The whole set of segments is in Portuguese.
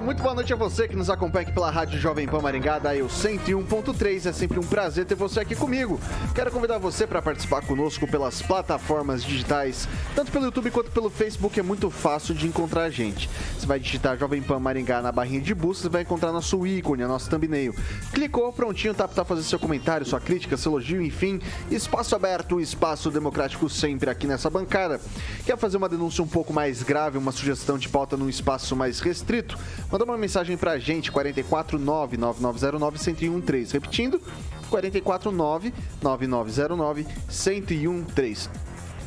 muito boa noite a você que nos acompanha aqui pela Rádio Jovem Pan Maringá, da eu 101.3. É sempre um prazer ter você aqui comigo. Quero convidar você para participar conosco pelas plataformas digitais, tanto pelo YouTube quanto pelo Facebook. É muito fácil de encontrar a gente. Você vai digitar Jovem Pan Maringá na barrinha de busca, você vai encontrar nosso ícone, a nossa thumbnail. Clicou, prontinho, tá para fazer seu comentário, sua crítica, seu elogio, enfim. Espaço aberto, espaço democrático sempre aqui nessa bancada. Quer fazer uma denúncia um pouco mais grave, uma sugestão de pauta num espaço mais restrito? Manda uma mensagem pra gente, 449 9909 1013. Repetindo, 449 9909 1013.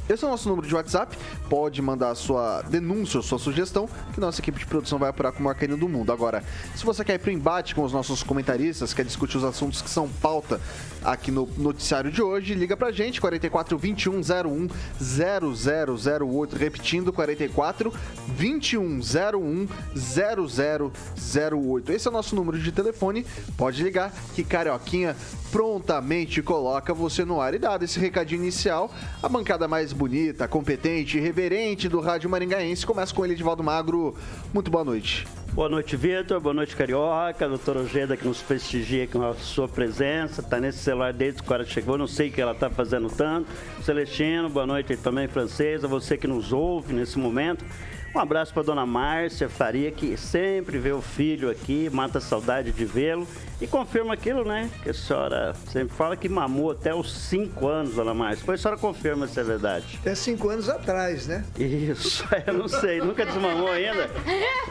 Esse é o nosso número de WhatsApp. Pode mandar a sua denúncia ou sua sugestão, que nossa equipe de produção vai apurar com o maior carinho do mundo. Agora, se você quer ir para o embate com os nossos comentaristas, quer discutir os assuntos que são pauta aqui no noticiário de hoje, liga pra gente, 44 21 01 0008. Repetindo, 44 21 01 0008. Esse é o nosso número de telefone. Pode ligar que Carioquinha prontamente coloca você no ar. E dado esse recadinho inicial, a bancada mais bonita, competente reverente do Rádio Maringaense começa com ele, Edivaldo Magro. Muito boa noite. Boa noite, Vitor. Boa noite, Carioca. Doutora Ojeda que nos prestigia com a sua presença. Está nesse celular desde que chegou. Não sei o que ela está fazendo tanto. Celestino, boa noite também, francesa. Você que nos ouve nesse momento. Um abraço para dona Márcia Faria, que sempre vê o filho aqui, mata a saudade de vê-lo. E confirma aquilo, né? Que a senhora sempre fala que mamou até os 5 anos, dona Márcia. Depois a senhora confirma se é verdade. Até 5 anos atrás, né? Isso, eu não sei. Nunca desmamou ainda?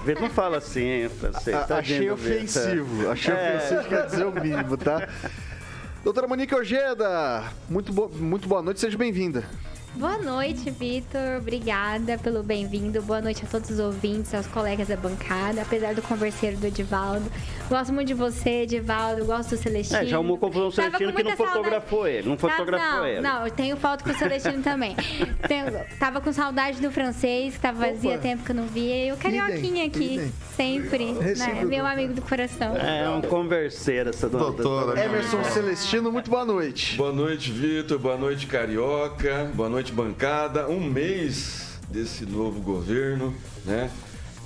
Vê, não fala assim, hein, francês. Tá achei ofensivo. Achei é. ofensivo, quer dizer o mínimo, tá? Doutora Monique Ojeda, muito, bo muito boa noite, seja bem-vinda. Boa noite, Vitor. Obrigada pelo bem-vindo. Boa noite a todos os ouvintes, aos colegas da bancada, apesar do converseiro do Edivaldo. Gosto muito de você, Edivaldo. Gosto do Celestino. É, já arrumou confusão o Celestino que não fotografou ele. Não fotografou não, ele. Não, eu tenho foto com o Celestino também. Tenho, tava com saudade do francês, que tava vazia tempo que eu não via. E o Carioquinha aqui, idem. sempre. Né? Meu amigo do coração. É um converseiro essa dona. Doutora. Emerson Celestino, muito boa noite. Boa noite, Vitor. Boa noite, Carioca. Boa noite noite, bancada. Um mês desse novo governo, né?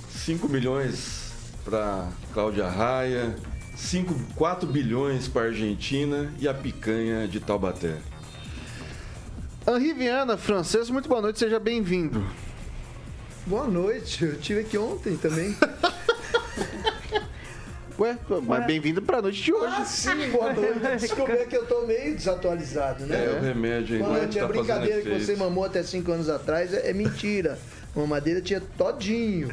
5 milhões para Cláudia Raia, 5, 4 bilhões para a Argentina e a picanha de Taubaté. Henri Viana, francês, muito boa noite, seja bem-vindo. Boa noite, eu tive aqui ontem também. Ué, mas bem-vindo pra noite de hoje. Ah, sim, boa noite. Descobri que eu tô meio desatualizado, né? É, o remédio ainda Quando tinha tá brincadeira que você mamou até 5 anos atrás, é, é mentira. Mamadeira tinha todinho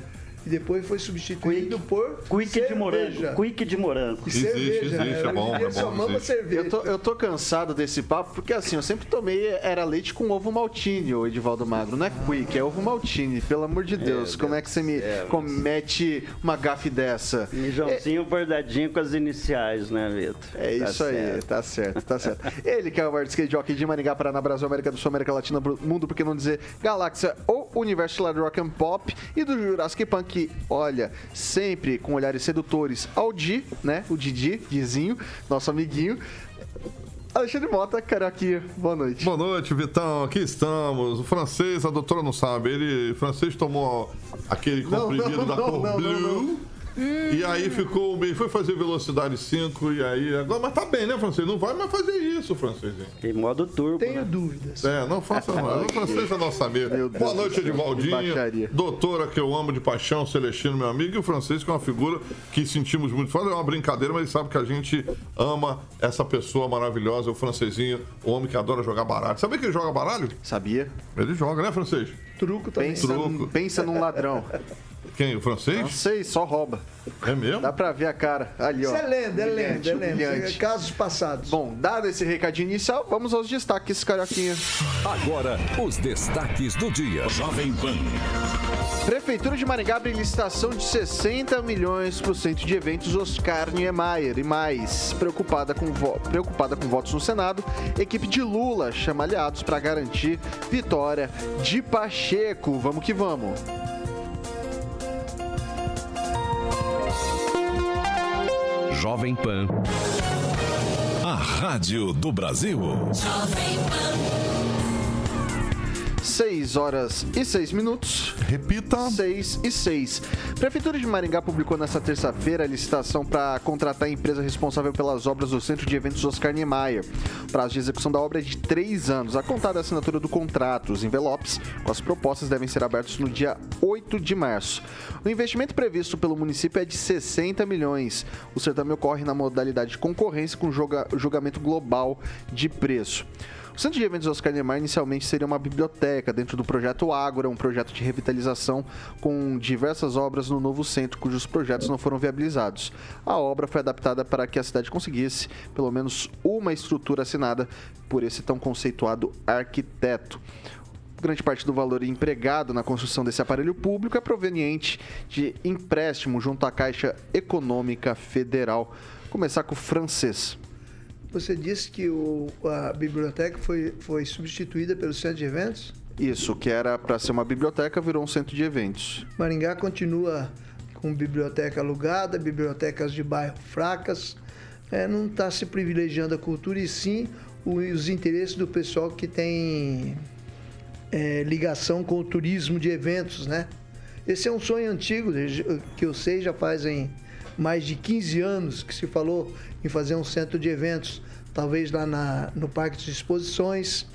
e depois foi substituído Quick. por Quick cerveja. de morango. Quick de morango. E existe, cerveja, né? existe, é bom, é só mama cerveja. Eu tô, eu tô cansado desse papo, porque assim, eu sempre tomei era leite com ovo maltine, o Edivaldo Magro. Não é Quick, é ovo maltine, pelo amor de Deus. É, como é que você me é, comete uma gafe dessa? Mijãozinho é, bordadinho com as iniciais, né, Vitor? É tá isso certo. aí, tá certo, tá certo. Ele que é o skate jockey de Maringá, Paraná, Brasil, América do Sul, América Latina, mundo, por que não dizer galáxia ou universo de rock and pop e do Jurassic Punk que, olha, sempre com olhares sedutores ao Di, né? O Didi, Dizinho, nosso amiguinho. Alexandre Mota, aqui. boa noite. Boa noite, Vitão, aqui estamos. O francês, a doutora não sabe, ele, o francês tomou aquele comprimido não, não, da cor não, blue. E aí ficou bem, foi fazer velocidade 5 e aí agora, mas tá bem, né, francês? Não vai mais fazer isso, francesinho. Em modo turbo. Tenho né? dúvidas. É, não faça mais. O francês é nosso amigo. Meu Deus Boa noite, Edivaldinho. Doutora que eu amo de paixão, Celestino, meu amigo, e o francês, que é uma figura que sentimos muito. Fala, é uma brincadeira, mas ele sabe que a gente ama essa pessoa maravilhosa, o francesinho, o homem que adora jogar baralho. Sabia que ele joga baralho? Sabia? Ele joga, né, francês? Truco também. Pensa, Truco. pensa num ladrão. Quem? O Não francês? sei, só rouba. É mesmo? Dá pra ver a cara. Ali, ó. Isso é lenda, é lenda, é lenda. Casos passados. Bom, dado esse recadinho inicial, vamos aos destaques, Carioquinha. Agora, os destaques do dia. Jovem Pan. Prefeitura de Maringá abre licitação de 60 milhões para o centro de eventos Oscar Niemeyer. E mais, preocupada com, vo- preocupada com votos no Senado, equipe de Lula chama aliados para garantir vitória de Pacheco. Vamos que vamos. Jovem Pan. A Rádio do Brasil. 6 horas e 6 minutos. Repita. 6 e 6. Prefeitura de Maringá publicou nesta terça-feira a licitação para contratar a empresa responsável pelas obras do Centro de Eventos Oscar Niemeyer. O prazo de execução da obra é de três anos, a contar da assinatura do contrato. Os envelopes com as propostas devem ser abertos no dia 8 de março. O investimento previsto pelo município é de 60 milhões. O certame ocorre na modalidade de concorrência com julga- julgamento global de preço. O Centro de Eventos Oscar Niemeyer inicialmente seria uma biblioteca dentro do projeto Ágora, um projeto de revitalização com diversas obras no novo centro, cujos projetos não foram viabilizados. A obra foi adaptada para que a cidade conseguisse pelo menos uma estrutura assinada por esse tão conceituado arquiteto. Grande parte do valor empregado na construção desse aparelho público é proveniente de empréstimo junto à Caixa Econômica Federal. Começar com o francês. Você disse que o- a biblioteca foi, foi substituída pelo centro de eventos? Isso, que era para ser uma biblioteca, virou um centro de eventos. Maringá continua com biblioteca alugada, bibliotecas de bairro fracas. É, não está se privilegiando a cultura e sim os interesses do pessoal que tem é, ligação com o turismo de eventos, né? Esse é um sonho antigo, que eu sei já fazem mais de 15 anos que se falou em fazer um centro de eventos, talvez lá na- no Parque de Exposições.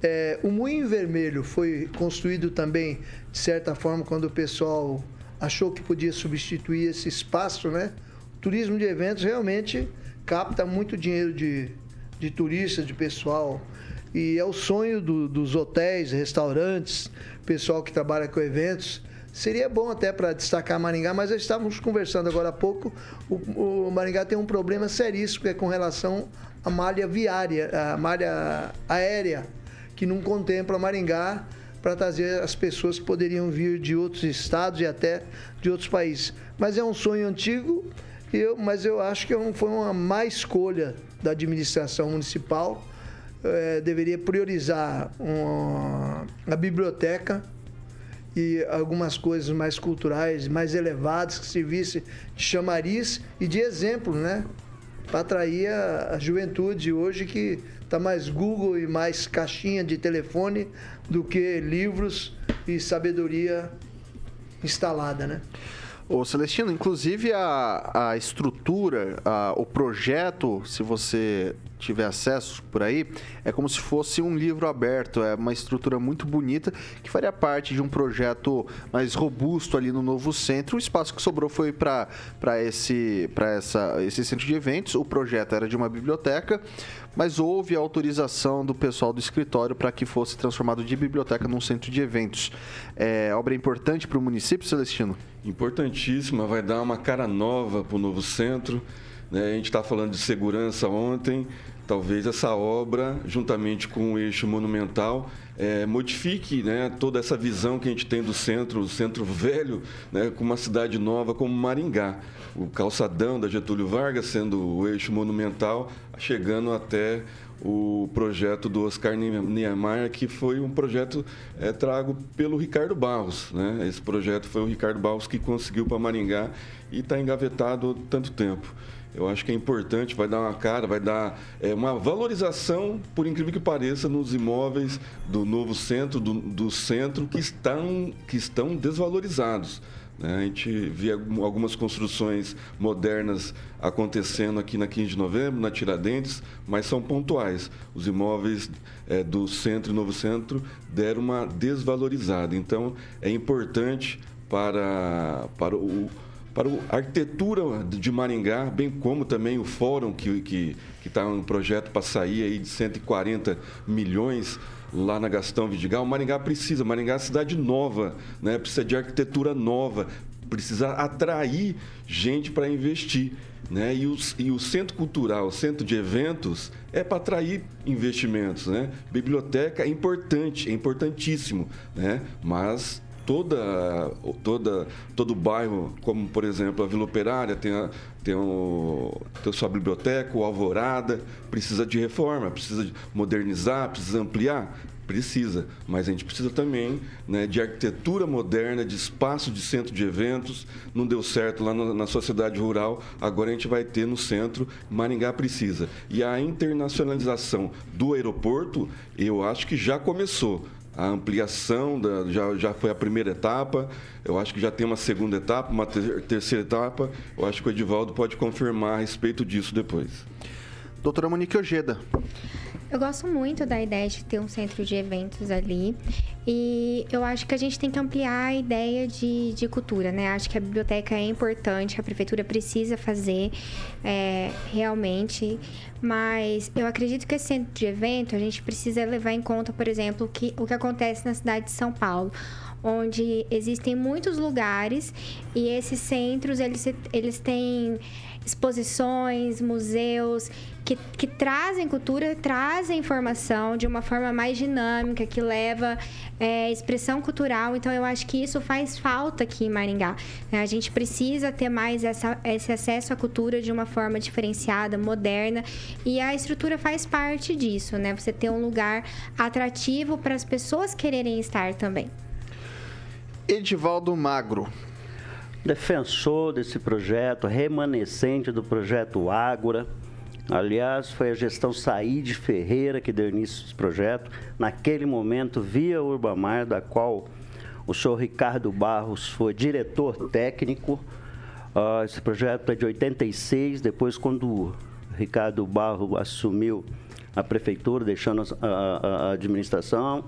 É, o Moinho Vermelho foi construído também, de certa forma, quando o pessoal achou que podia substituir esse espaço, né? O turismo de eventos realmente capta muito dinheiro de, de turistas, de pessoal. E é o sonho do- dos hotéis, restaurantes, pessoal que trabalha com eventos. Seria bom até para destacar Maringá, mas estávamos conversando agora há pouco. O, o Maringá tem um problema seríssimo que é com relação à malha viária, à malha aérea, que não contempla Maringá para trazer as pessoas que poderiam vir de outros estados e até de outros países. Mas é um sonho antigo, eu, mas eu acho que é foi uma má escolha da administração municipal. Eh, deveria priorizar uma- a biblioteca e algumas coisas mais culturais, mais elevadas, que servisse de chamariz e de exemplo, né? Para atrair a, a juventude hoje que está mais Google e mais caixinha de telefone do que livros e sabedoria instalada, né? Ô Celestino, inclusive a, a estrutura, a- o projeto, se você tiver acesso por aí, é como se fosse um livro aberto. É uma estrutura muito bonita que faria parte de um projeto mais robusto ali no novo centro. O espaço que sobrou foi para esse, essa, esse centro de eventos. O projeto era de uma biblioteca, mas houve a autorização do pessoal do escritório para que fosse transformado de biblioteca num centro de eventos. É obra importante para o município, Celestino? Importantíssima, vai dar uma cara nova para o novo centro. Né? A gente está falando de segurança ontem. Talvez essa obra, juntamente com o eixo monumental, eh, modifique né, toda essa visão que a gente tem do centro, o centro velho, né, com uma cidade nova como Maringá. O calçadão da Getúlio Vargas sendo o eixo monumental, chegando até o projeto do Oscar Niemeyer, que foi um projeto é, trago pelo Ricardo Barros. Né? Esse projeto foi o Ricardo Barros que conseguiu para Maringá e está engavetado tanto tempo. Eu acho que é importante, vai dar uma cara, vai dar é, uma valorização, por incrível que pareça, nos imóveis do novo centro, do, do centro, que estão, que estão desvalorizados. Né? A gente vê algumas construções modernas acontecendo aqui na 15 de novembro, na Tiradentes, mas são pontuais. Os imóveis é, do centro e novo centro deram uma desvalorizada. Então, é importante para, para o para a arquitetura de Maringá, bem como também o fórum que está que, que tá um projeto para sair aí de 140 milhões lá na Gastão Vidigal. Maringá precisa, Maringá é cidade nova, né? precisa de arquitetura nova, precisa atrair gente para investir. Né? E, os, e o centro cultural, o centro de eventos, é para atrair investimentos. Né? Biblioteca é importante, é importantíssimo, né? mas toda, toda, todo o bairro, como por exemplo a Vila Operária, tem, a, tem, o, tem a sua biblioteca, o Alvorada, precisa de reforma, precisa de modernizar, precisa ampliar. Precisa, mas a gente precisa também né, de arquitetura moderna, de espaço de centro de eventos. Não deu certo lá na, na sociedade rural, agora a gente vai ter no centro. Maringá precisa. E a internacionalização do aeroporto, eu acho que já começou a ampliação da, já, já foi a primeira etapa. Eu acho que já tem uma segunda etapa, uma ter, terceira etapa. Eu acho que o Edivaldo pode confirmar a respeito disso depois. Doutora Monique Ojeda. Eu gosto muito da ideia de ter um centro de eventos ali. E eu acho que a gente tem que ampliar a ideia de, de cultura, né? Acho que a biblioteca é importante, a prefeitura precisa fazer é, realmente. Mas eu acredito que esse centro de evento a gente precisa levar em conta, por exemplo, que, o que acontece na cidade de São Paulo onde existem muitos lugares e esses centros eles, eles têm exposições, museus que, que trazem cultura, trazem informação de uma forma mais dinâmica, que leva é, expressão cultural. Então, eu acho que isso faz falta aqui em Maringá. Né? A gente precisa ter mais essa, esse acesso à cultura de uma forma diferenciada, moderna, e a estrutura faz parte disso, né? Você ter um lugar atrativo para as pessoas quererem estar também. Edivaldo Magro, defensor desse projeto, remanescente do projeto Ágora. Aliás, foi a gestão Saíde Ferreira que deu início esse projeto. Naquele momento, via Urbamar, da qual o senhor Ricardo Barros foi diretor técnico. Uh, esse projeto é de 86, depois quando o Ricardo Barros assumiu a prefeitura, deixando a, a, a administração,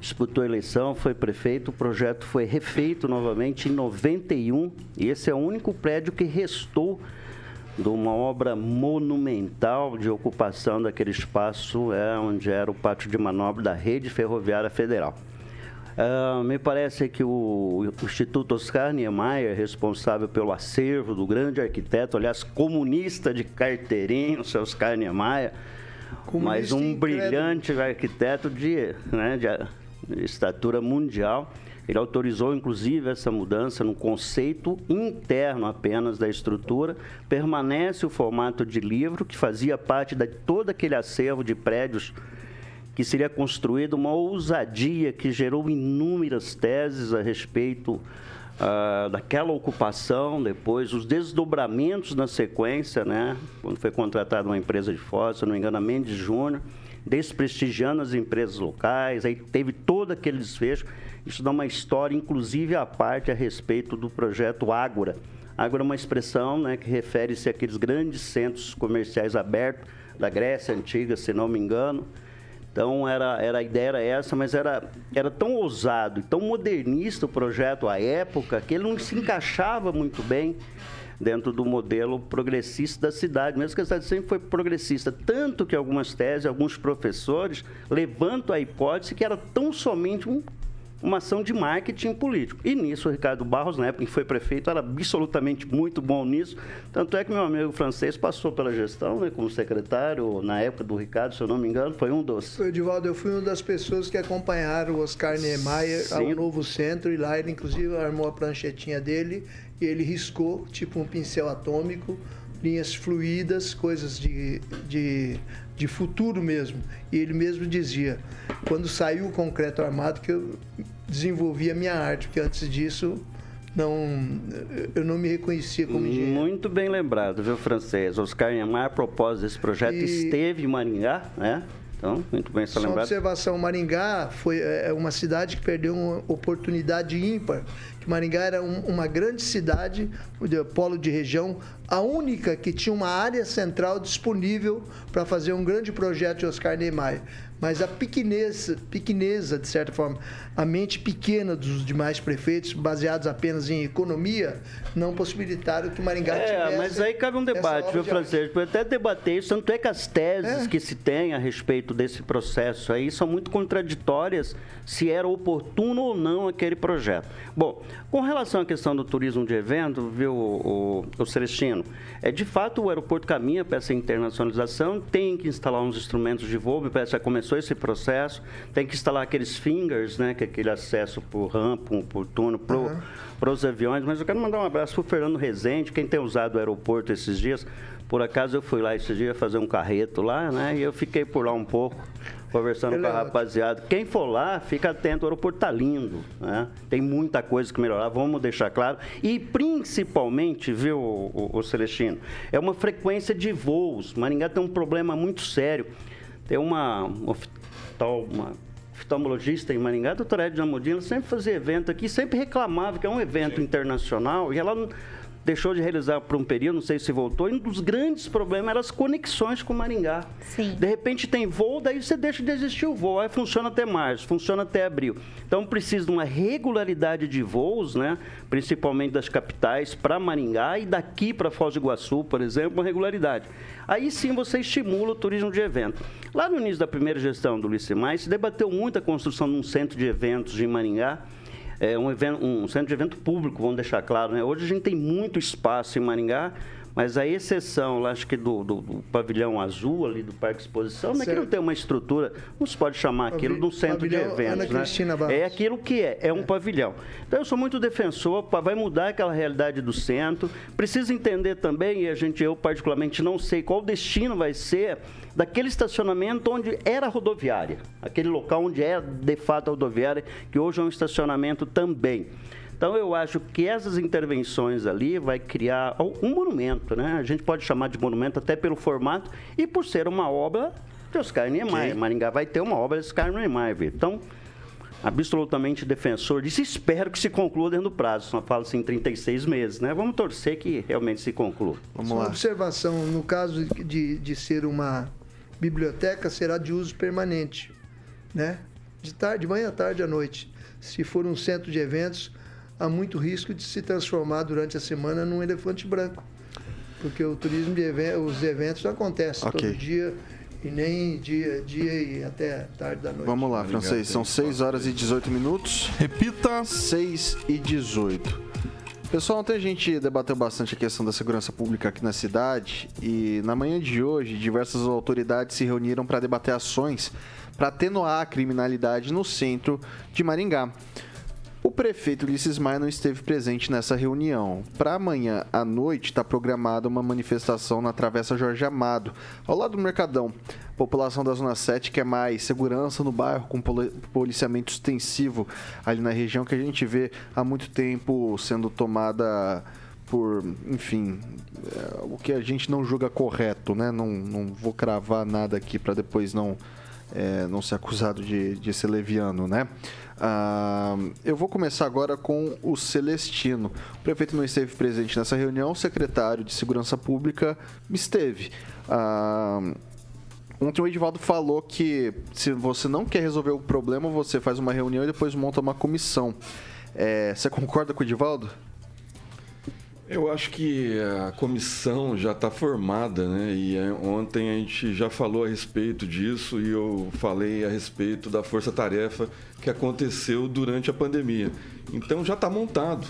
disputou a eleição, foi prefeito, o projeto foi refeito novamente em 91 e esse é o único prédio que restou de uma obra monumental de ocupação daquele espaço, é, onde era o pátio de manobra da Rede Ferroviária Federal. Uh, me parece que o, o Instituto Oscar Niemeyer, responsável pelo acervo do grande arquiteto, aliás, comunista de carteirinho, seu Oscar Niemeyer, mas um brilhante arquiteto de, né, de estatura mundial. Ele autorizou, inclusive, essa mudança no conceito interno apenas da estrutura. Permanece o formato de livro, que fazia parte de todo aquele acervo de prédios que seria construído, uma ousadia que gerou inúmeras teses a respeito uh, daquela ocupação, depois os desdobramentos na sequência, né? quando foi contratada uma empresa de fora, se não me engano, a Mendes Júnior desprestigiando as empresas locais, aí teve todo aquele desfecho. Dá uma história, inclusive, à parte a respeito do projeto Ágora. Ágora é uma expressão né, que refere-se àqueles grandes centros comerciais abertos da Grécia Antiga, se não me engano. Então, era, era, a ideia era essa, mas era, era tão ousado, tão modernista o projeto à época, que ele não se encaixava muito bem dentro do modelo progressista da cidade, mesmo que a cidade sempre foi progressista. Tanto que algumas teses, alguns professores levantam a hipótese que era tão somente um uma ação de marketing político. E nisso, o Ricardo Barros, na época em que foi prefeito, era absolutamente muito bom nisso. Tanto é que meu amigo francês passou pela gestão, né, como secretário, na época do Ricardo, se eu não me engano, foi um dos. Edivaldo, eu fui uma das pessoas que acompanharam o Oscar Niemeyer Sim. ao novo centro, e lá ele, inclusive, armou a pranchetinha dele e ele riscou, tipo um pincel atômico, linhas fluídas, coisas de, de, de futuro mesmo. E ele mesmo dizia, quando saiu o concreto armado, que eu desenvolvi a minha arte, porque antes disso não, eu não me reconhecia como engenheiro. Muito bem lembrado, viu, francês? Oscar Niemeyer, a propósito desse projeto, e... esteve em Maringá, né? Então, muito bem lembrado. observação, Maringá foi é, uma cidade que perdeu uma oportunidade ímpar, que Maringá era um, uma grande cidade, de polo de região, a única que tinha uma área central disponível para fazer um grande projeto de Oscar Niemeyer mas a pequeneza, pequeneza, de certa forma, a mente pequena dos demais prefeitos, baseados apenas em economia, não possibilitaram que Maringá é, tivesse... É, mas aí cabe um debate, viu, Francisco? Pode até debater isso, tanto é que as teses é. que se tem a respeito desse processo aí são muito contraditórias se era oportuno ou não aquele projeto. Bom, com relação à questão do turismo de evento, viu, o, o, o Celestino, é, de fato o aeroporto caminha para essa internacionalização, tem que instalar uns instrumentos de voo, já começou esse processo, tem que instalar aqueles fingers, né, que é aquele acesso por rampa, por túnel, para uhum. os aviões. Mas eu quero mandar um abraço para o Fernando Rezende, quem tem usado o aeroporto esses dias. Por acaso eu fui lá esse dia fazer um carreto lá, né? E eu fiquei por lá um pouco, conversando Ele com a é rapaziada. Quem for lá, fica atento, o aeroporto tá lindo, né? Tem muita coisa que melhorar, vamos deixar claro. E principalmente, viu, o, o, o Celestino, é uma frequência de voos. Maringá tem um problema muito sério. Tem uma, uma, uma oftalmologista em Maringá, a doutora Edna Modina, sempre fazia evento aqui, sempre reclamava que é um evento Sim. internacional e ela deixou de realizar por um período, não sei se voltou, e um dos grandes problemas eram as conexões com Maringá. Sim. De repente tem voo, daí você deixa de existir o voo, aí funciona até março, funciona até abril. Então precisa de uma regularidade de voos, né? principalmente das capitais, para Maringá e daqui para Foz do Iguaçu, por exemplo, uma regularidade. Aí sim você estimula o turismo de evento. Lá no início da primeira gestão do Licemais, se debateu muito a construção de um centro de eventos em Maringá, é, um, evento, um centro de evento público, vamos deixar claro. Né? Hoje a gente tem muito espaço em Maringá, mas a exceção, lá, acho que do, do, do, pavilhão azul ali do Parque Exposição, não é que não tem uma estrutura, não se pode chamar aquilo de um centro de eventos. Né? É aquilo que é, é um é. pavilhão. Então eu sou muito defensor, vai mudar aquela realidade do centro. Precisa entender também, e a gente, eu particularmente não sei qual destino vai ser daquele estacionamento onde era rodoviária, aquele local onde é de fato a rodoviária, que hoje é um estacionamento também. Então eu acho que essas intervenções ali vai criar um monumento, né? A gente pode chamar de monumento até pelo formato e por ser uma obra de Oscar Niemeyer. Okay. Maringá vai ter uma obra de Oscar Niemeyer. Então, absolutamente defensor disso. Espero que se conclua dentro do prazo. Só fala assim 36 meses, né? Vamos torcer que realmente se conclua. Vamos Só lá. Uma observação, no caso de, de ser uma biblioteca, será de uso permanente, né? De, tarde, de manhã, tarde à noite. Se for um centro de eventos, há muito risco de se transformar durante a semana num elefante branco. Porque o turismo de eventos, os eventos acontecem okay. todo dia e nem dia, dia e até tarde da noite. Vamos lá, francês. São 6 horas e 18 minutos. Repita. 6 e 18. Pessoal, ontem a gente debateu bastante a questão da segurança pública aqui na cidade e na manhã de hoje diversas autoridades se reuniram para debater ações para atenuar a criminalidade no centro de Maringá. O prefeito Ulisses Maia não esteve presente nessa reunião. Para amanhã à noite está programada uma manifestação na Travessa Jorge Amado, ao lado do Mercadão. A população da Zona 7 quer mais segurança no bairro, com policiamento extensivo ali na região que a gente vê há muito tempo sendo tomada por, enfim, é, o que a gente não julga correto, né? Não, não vou cravar nada aqui para depois não, é, não ser acusado de, de ser leviano, né? Uh, eu vou começar agora com o Celestino. O prefeito não esteve presente nessa reunião, o secretário de Segurança Pública esteve. Uh, ontem o Edivaldo falou que se você não quer resolver o problema, você faz uma reunião e depois monta uma comissão. É, você concorda com o Edivaldo? Eu acho que a comissão já está formada, né? E é, ontem a gente já falou a respeito disso e eu falei a respeito da força-tarefa que aconteceu durante a pandemia. Então já está montado.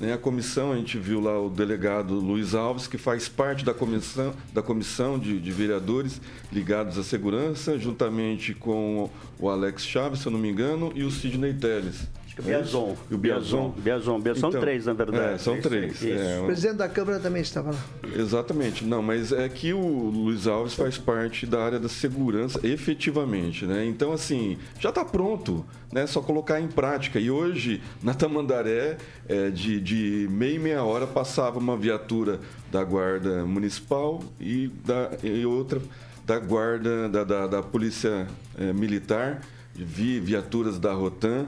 Né? A comissão, a gente viu lá o delegado Luiz Alves, que faz parte da comissão, da comissão de, de vereadores ligados à segurança, juntamente com o Alex Chaves, se eu não me engano, e o Sidney Teles. Acho que o Biazon. E o Biazon. Biazon. Biazon. São então, três, na verdade. É, são três. Isso. É, o presidente da Câmara também estava lá. Exatamente. Não, mas é que o Luiz Alves faz parte da área da segurança, efetivamente, né? Então, assim, já está pronto, né? Só colocar em prática. E hoje, na Tamandaré, é, de, de meia e meia hora, passava uma viatura da Guarda Municipal e, da, e outra da Guarda, da, da, da Polícia é, Militar, vi viaturas da Rotan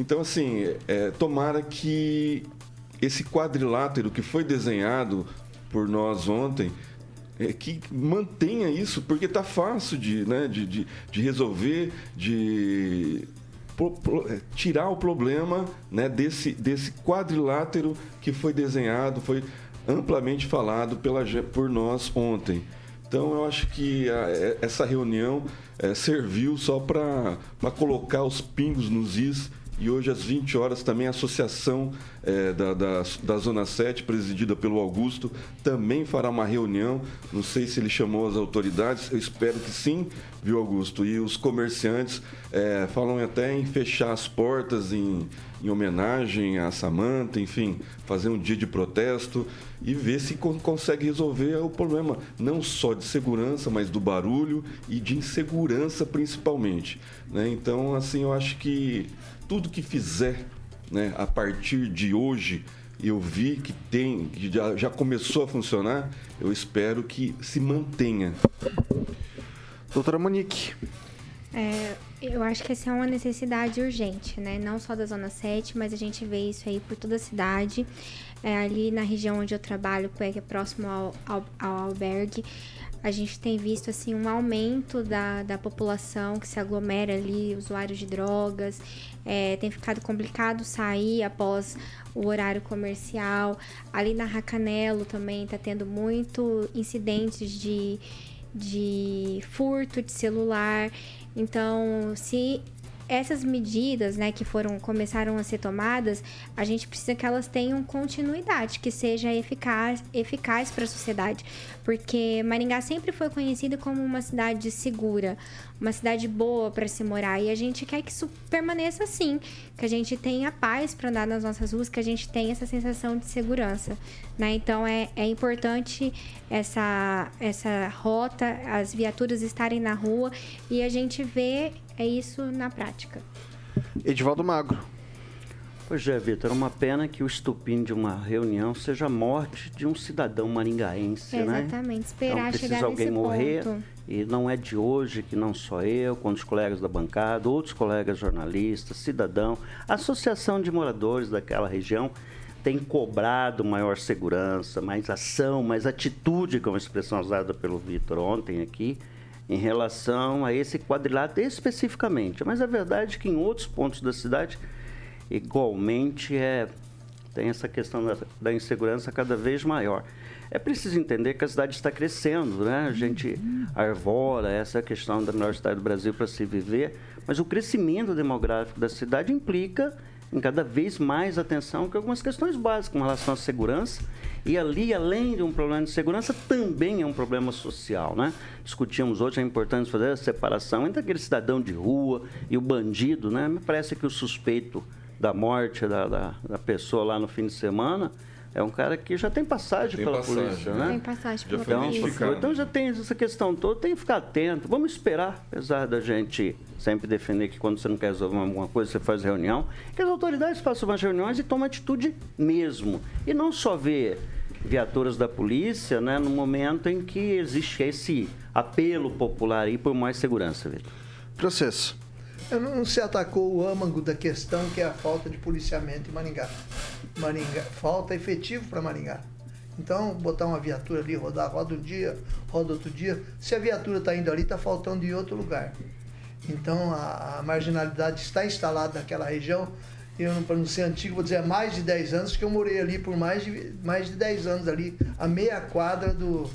Então, assim, é, tomara que esse quadrilátero que foi desenhado por nós ontem, é, que mantenha isso, porque está fácil de, né, de, de, de resolver, de é, tirar o problema né, desse, desse quadrilátero que foi desenhado, foi amplamente falado pela, por nós ontem. Então, eu acho que a, é, essa reunião é, serviu só para colocar os pingos nos is e hoje às 20 horas também a Associação é, da, da, da, Zona 7, presidida pelo Augusto, também fará uma reunião. Não sei se ele chamou as autoridades, eu espero que sim, viu, Augusto? E os comerciantes é, falam até em fechar as portas em, em homenagem a Samanta, enfim, fazer um dia de protesto e ver se consegue resolver o problema, não só de segurança, mas do barulho e de insegurança principalmente. Né? Então, assim, eu acho que tudo que fizer né, a partir de hoje, eu vi que tem, que já, já começou a funcionar, eu espero que se mantenha. Doutora Monique. É, eu acho que essa é uma necessidade urgente, né? Não só da Zona 7, mas a gente vê isso aí por toda a cidade. É, ali na região onde eu trabalho, que é próximo ao, ao, ao albergue, a gente tem visto assim um aumento da, da população que se aglomera ali, usuários de drogas. É, tem ficado complicado sair após o horário comercial. Ali na Racanelo também está tendo muito incidentes de, de furto de celular. Então, se essas medidas, né, que foram começaram a ser tomadas, a gente precisa que elas tenham continuidade, que seja eficaz, eficaz para a sociedade, porque Maringá sempre foi conhecida como uma cidade segura, uma cidade boa para se morar e a gente quer que isso permaneça assim, que a gente tenha paz para andar nas nossas ruas, que a gente tenha essa sensação de segurança, né? Então é, é importante essa essa rota, as viaturas estarem na rua e a gente vê é isso na prática. Edivaldo Magro. Pois é, Vitor, é uma pena que o estupim de uma reunião seja a morte de um cidadão maringaense, é, né? Exatamente, esperar então, precisa chegar alguém nesse morrer, ponto. E não é de hoje que não só eu, quando os colegas da bancada, outros colegas jornalistas, cidadão, a associação de moradores daquela região tem cobrado maior segurança, mais ação, mais atitude, como a expressão usada pelo Vitor ontem aqui, em relação a esse quadrilátero especificamente. Mas a verdade é que em outros pontos da cidade, igualmente, é, tem essa questão da, da insegurança cada vez maior. É preciso entender que a cidade está crescendo, né? A gente arvora essa questão da melhor cidade do Brasil para se viver, mas o crescimento demográfico da cidade implica cada vez mais atenção que algumas questões básicas com relação à segurança. E ali, além de um problema de segurança, também é um problema social, né? Discutimos hoje a importância de fazer a separação entre aquele cidadão de rua e o bandido, né? Me parece que o suspeito da morte da, da, da pessoa lá no fim de semana é um cara que já tem passagem tem pela passagem, polícia, né? Tem passagem pela polícia. Então já tem essa questão toda, tem que ficar atento. Vamos esperar, apesar da gente sempre defender que quando você não quer resolver alguma coisa, você faz reunião, que as autoridades façam umas reuniões e tomem atitude mesmo. E não só ver viaturas da polícia, né, no momento em que existe esse apelo popular aí por mais segurança, Vitor. Processo. Não se atacou o âmago da questão, que é a falta de policiamento em Maringá. Maringá falta efetivo para Maringá. Então, botar uma viatura ali, rodar, roda um dia, roda outro dia. Se a viatura está indo ali, está faltando em outro lugar. Então, a, a, marginalidade está instalada naquela região. Eu, para não ser antigo, vou dizer, há mais de 10 anos, que eu morei ali por mais de, mais de 10 anos, ali, a meia quadra do,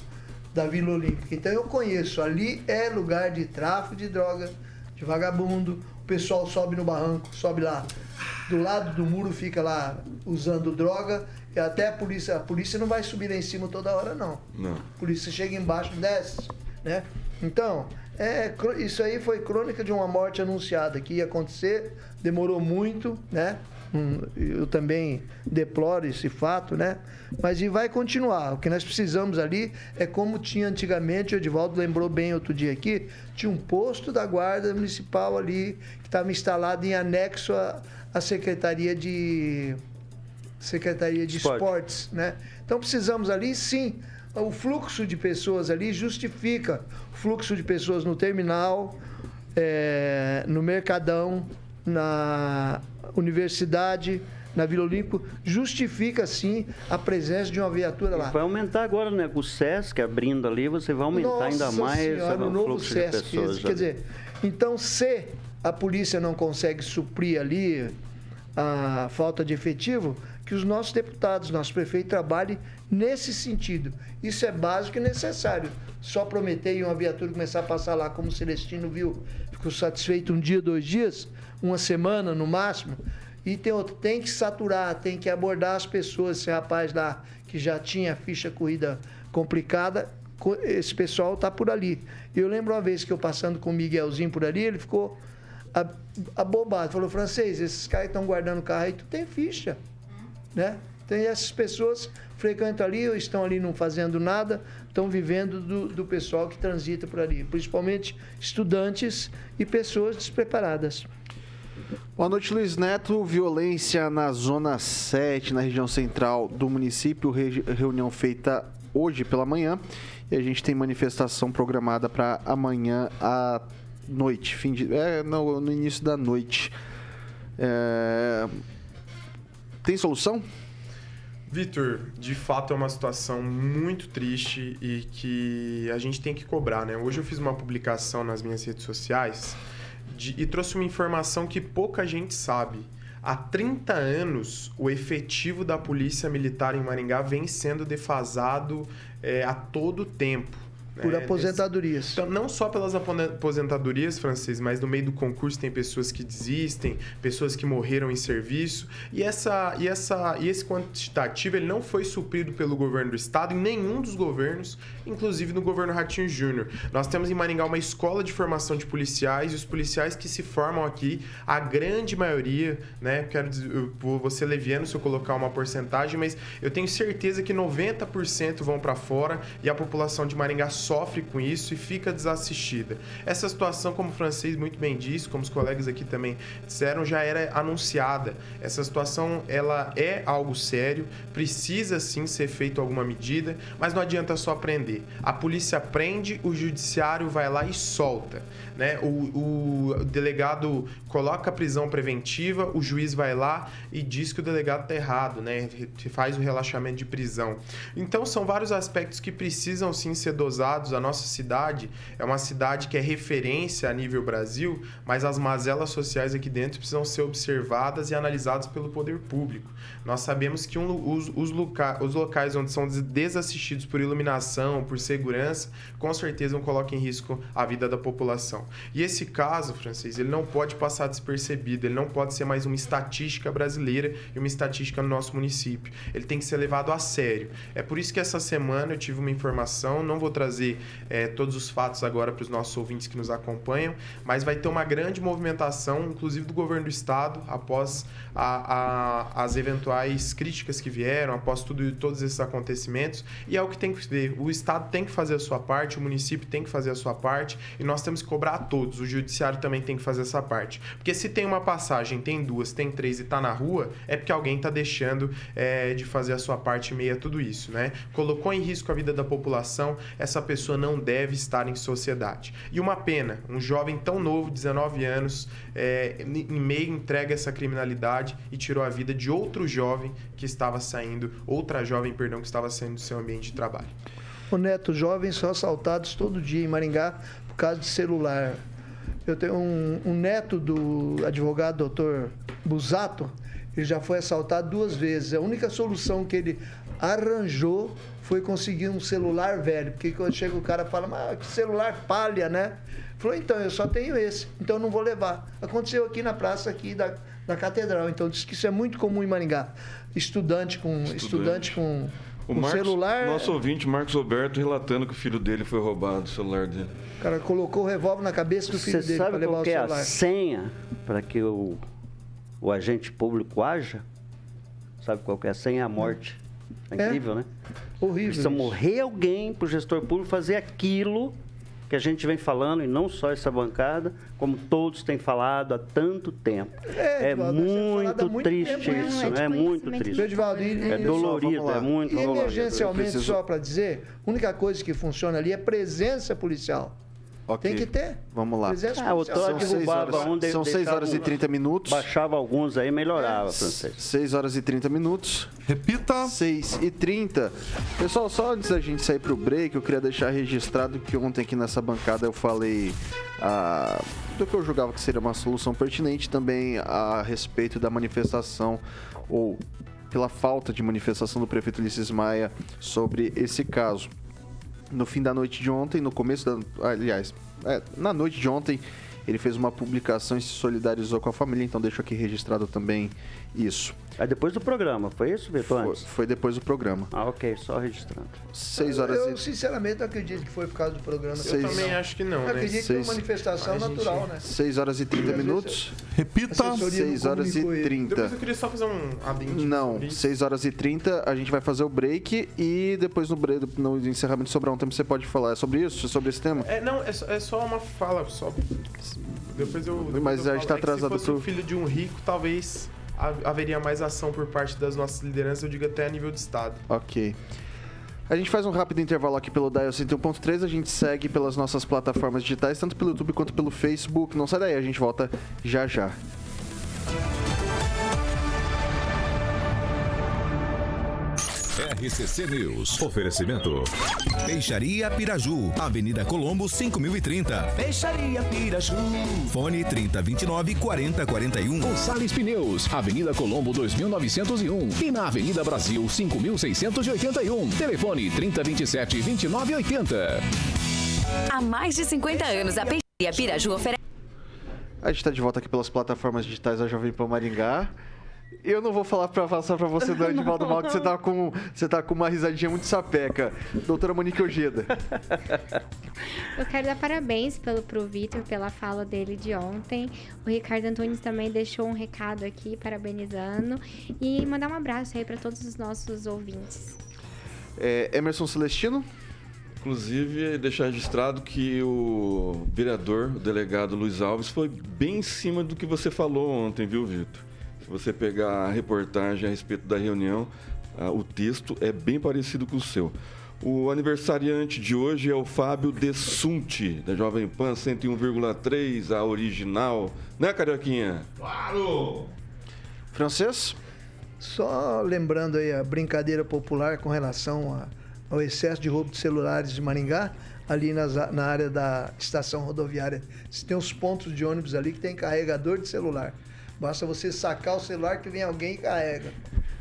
da Vila Olímpica. Então, eu conheço. Ali é lugar de tráfico de droga, de vagabundo, o pessoal sobe no barranco, sobe lá. Do lado do muro fica lá usando droga. E até a polícia, a polícia não vai subir lá em cima toda hora, não. Não. A polícia chega embaixo e desce, né? Então, é, isso aí foi crônica de uma morte anunciada que ia acontecer, demorou muito, né? Eu também deploro esse fato, né? Mas e vai continuar. O que nós precisamos ali é como tinha antigamente, o Edivaldo lembrou bem outro dia aqui, tinha um posto da Guarda Municipal ali que estava instalado em anexo à, à Secretaria de Secretaria de Esporte. Esportes, né? Então precisamos ali sim o fluxo de pessoas ali justifica o fluxo de pessoas no terminal, é, no mercadão, na universidade, na Vila Olímpico, justifica sim a presença de uma viatura lá. Vai aumentar agora, né? Com o SESC abrindo ali, você vai aumentar Nossa ainda mais senhora, o o novo fluxo SESC. de pessoas. Quer dizer, então se a polícia não consegue suprir ali a falta de efetivo, que os nossos deputados, nosso prefeito trabalhem nesse sentido. Isso é básico e necessário. Só prometer e uma viatura começar a passar lá, como o Celestino viu, ficou satisfeito um dia, dois dias, uma semana no máximo. E tem outro, tem que saturar, tem que abordar as pessoas. Esse rapaz lá que já tinha ficha corrida complicada, co- esse pessoal está por ali. Eu lembro uma vez que eu passando com o Miguelzinho por ali, ele ficou abobado. Falou, francês, esses caras estão guardando carro aí, tu tem ficha, né? Tem essas pessoas frequentam ali, ou estão ali não fazendo nada, estão vivendo do, do pessoal que transita por ali, principalmente estudantes e pessoas despreparadas. Boa noite, Luiz Neto. Violência na Zona 7, na região central do município. Re- reunião feita hoje pela manhã. E a gente tem manifestação programada para amanhã à noite. Fim de, é, no, no início da noite. É, Tem solução? Vitor, de fato é uma situação muito triste e que a gente tem que cobrar, né? Hoje eu fiz uma publicação nas minhas redes sociais de- e trouxe uma informação que pouca gente sabe. Há 30 anos, o efetivo da Polícia Militar em Maringá vem sendo defasado é, a todo tempo. Por né? aposentadorias. Então, não só pelas aposentadorias, francês, mas no meio do concurso tem pessoas que desistem, pessoas que morreram em serviço. E, essa, e, essa, e esse quantitativo ele não foi suprido pelo governo do estado em nenhum dos governos, inclusive no governo Ratinho Júnior. Nós temos em Maringá uma escola de formação de policiais e os policiais que se formam aqui, a grande maioria, né? Quero dizer, eu vou ser leviano se eu colocar uma porcentagem, mas eu tenho certeza que 90% vão para fora e a população de Maringá sofre com isso e fica desassistida. Essa situação, como o francês muito bem disse, como os colegas aqui também disseram, já era anunciada. Essa situação ela é algo sério, precisa sim ser feito alguma medida, mas não adianta só prender. A polícia prende, o judiciário vai lá e solta. Né? O, o delegado coloca a prisão preventiva, o juiz vai lá e diz que o delegado está errado, né? faz o relaxamento de prisão. Então são vários aspectos que precisam sim ser dosados. A nossa cidade é uma cidade que é referência a nível Brasil, mas as mazelas sociais aqui dentro precisam ser observadas e analisadas pelo poder público. Nós sabemos que um- os, os loca- os locais onde são des- desassistidos por iluminação, por segurança, com certeza não colocam em risco a vida da população. E esse caso, francês, ele não pode passar despercebido, ele não pode ser mais uma estatística brasileira e uma estatística no nosso município. Ele tem que ser levado a sério. É por isso que essa semana eu tive uma informação, não vou trazer eh, todos os fatos agora para os nossos ouvintes que nos acompanham, mas vai ter uma grande movimentação, inclusive do governo do estado, após a- a- as eventuais críticas que vieram, após tudo, todos esses acontecimentos. E é o que tem que ver. O estado tem que fazer a sua parte, o município tem que fazer a sua parte, e nós temos que cobrar a todos. O judiciário também tem que fazer essa parte. Porque se tem uma passagem, tem duas, tem três e tá na rua, é porque alguém tá deixando eh, de fazer a sua parte em meio a tudo isso, né? Colocou em risco a vida da população, essa pessoa não deve estar em sociedade. E uma pena, um jovem tão novo, 19 anos, eh, em meio entrega essa criminalidade e tirou a vida de outro jovem que estava saindo, outra jovem, perdão, que estava saindo do seu ambiente de trabalho. O Neto, jovens são assaltados todo dia em Maringá por causa de celular. Eu tenho um, um neto do advogado doutor Busato, ele já foi assaltado duas vezes. A única solução que ele arranjou foi conseguir um celular velho. Porque quando chega o cara fala, mas que celular palha, né? Falou, então, eu só tenho esse, então eu não vou levar. Aconteceu aqui na praça aqui da, da catedral. Então, diz que isso é muito comum em Maringá. Estudante com, estudante, com, O Marcos, celular. nosso ouvinte, Marcos Roberto, relatando que o filho dele foi roubado, o celular dele. O cara colocou o revólver na cabeça do filho Você dele para sabe levar qual o que é a celular. senha para que o, o agente público haja? Sabe qual que é a senha? A morte. É É. incrível, né? Horrível. Precisa isso. morrer alguém para o gestor público fazer aquilo que a gente vem falando, e não só essa bancada, como todos têm falado há tanto tempo. É, É, é falado há muito muito triste tempo, né? isso, Não, é é muito triste. Edivaldo, e- É dolorido, é muito dolorido. Emergencialmente, preciso- só para dizer, a única coisa que funciona ali é presença policial. Ok. Tem que ter. Vamos lá. Exército Ah, o. Todd São seis derrubava horas- um, de- são seis deixava horas e um- 30 minutos. Baixava alguns aí, melhorava, francês. 6 horas e 30 minutos. Repita. 6 e 30. Pessoal, só antes da gente sair pro break, eu queria deixar registrado que ontem aqui nessa bancada eu falei ah, do que eu julgava que seria uma solução pertinente também a respeito da manifestação ou pela falta de manifestação do prefeito Ulisses Maia sobre esse caso. No fim da noite de ontem, no começo da. Aliás, é, na noite de ontem, ele fez uma publicação e se solidarizou com a família, então deixo aqui registrado também isso. Aí depois do programa, foi isso, Vitor? Foi, foi depois do programa. Ah, ok, só registrando. 6 horas Eu, e. sinceramente, não acredito que foi por causa do programa. Eu Seis- também acho que não, Eu né? acredito que foi Seis- uma manifestação A gente- natural, né? 6 horas e 30 Às vezes minutos. Repita. Assessoria não 6 horas e. 30. Depois eu queria só fazer um adendo. Não, sobre isso. 6 horas e 30 a gente vai fazer o break e depois no, break, no encerramento sobrar um tempo você pode falar É sobre isso, sobre esse tema? É, não, é só, é só uma fala, só. Depois eu. Depois Mas eu a gente falo. tá É que atrasado Se fosse pro- o filho de um rico, talvez haveria mais ação por parte das nossas lideranças, eu digo até a nível de Estado. Ok. A gente faz um rápido intervalo aqui pelo Dial 101.3, a gente segue pelas nossas plataformas digitais, tanto pelo YouTube quanto pelo Facebook. Não sai daí, a gente volta já já. RCC News. Oferecimento. Peixaria Piraju, Avenida Colombo 5030. Peixaria Piraju. Fone 3029 4041. Gonçalves Pneus, Avenida Colombo 2901 e na Avenida Brasil 5681. Telefone 3027 2980. Há mais de 50 anos, a Peixaria Piraju oferece. A gente tá de volta aqui pelas plataformas digitais da Jovem Pan Maringá. Eu não vou falar pra passar pra você, do Edivaldo Mal, que você tá, com, você tá com uma risadinha muito sapeca. Doutora Monique Ojeda. Eu quero dar parabéns pelo, pro Vitor pela fala dele de ontem. O Ricardo Antunes também deixou um recado aqui, parabenizando. E mandar um abraço aí para todos os nossos ouvintes. É, Emerson Celestino. Inclusive, deixar registrado que o vereador, o delegado Luiz Alves, foi bem em cima do que você falou ontem, viu, Vitor? Se você pegar a reportagem a respeito da reunião, ah, o texto é bem parecido com o seu. O aniversariante de hoje é o Fábio Dessunti, da Jovem Pan 101,3, a original. Né, Carioquinha? Claro! Francês? Só lembrando aí a brincadeira popular com relação a- ao excesso de roubo de celulares de Maringá, ali nas na área da estação rodoviária. Você tem uns pontos de ônibus ali que tem carregador de celular. Basta você sacar o celular que vem alguém e carrega.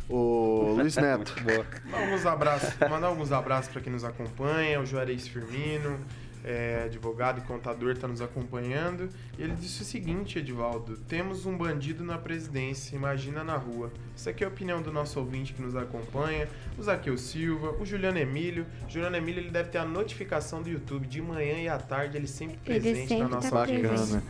O Luiz Neto. Alguns abraços, mandar alguns abraços para quem nos acompanha, o Juarez Firmino, é, advogado e contador, está nos acompanhando. E ele disse o seguinte, Edivaldo: temos um bandido na presidência, imagina na rua. Isso aqui é a opinião do nosso ouvinte que nos acompanha, o Zaqueu Silva, o Juliano Emílio. O Juliano Emílio ele deve ter a notificação do YouTube de manhã e à tarde, ele sempre Ele presente sempre na nossa tá. Bacana.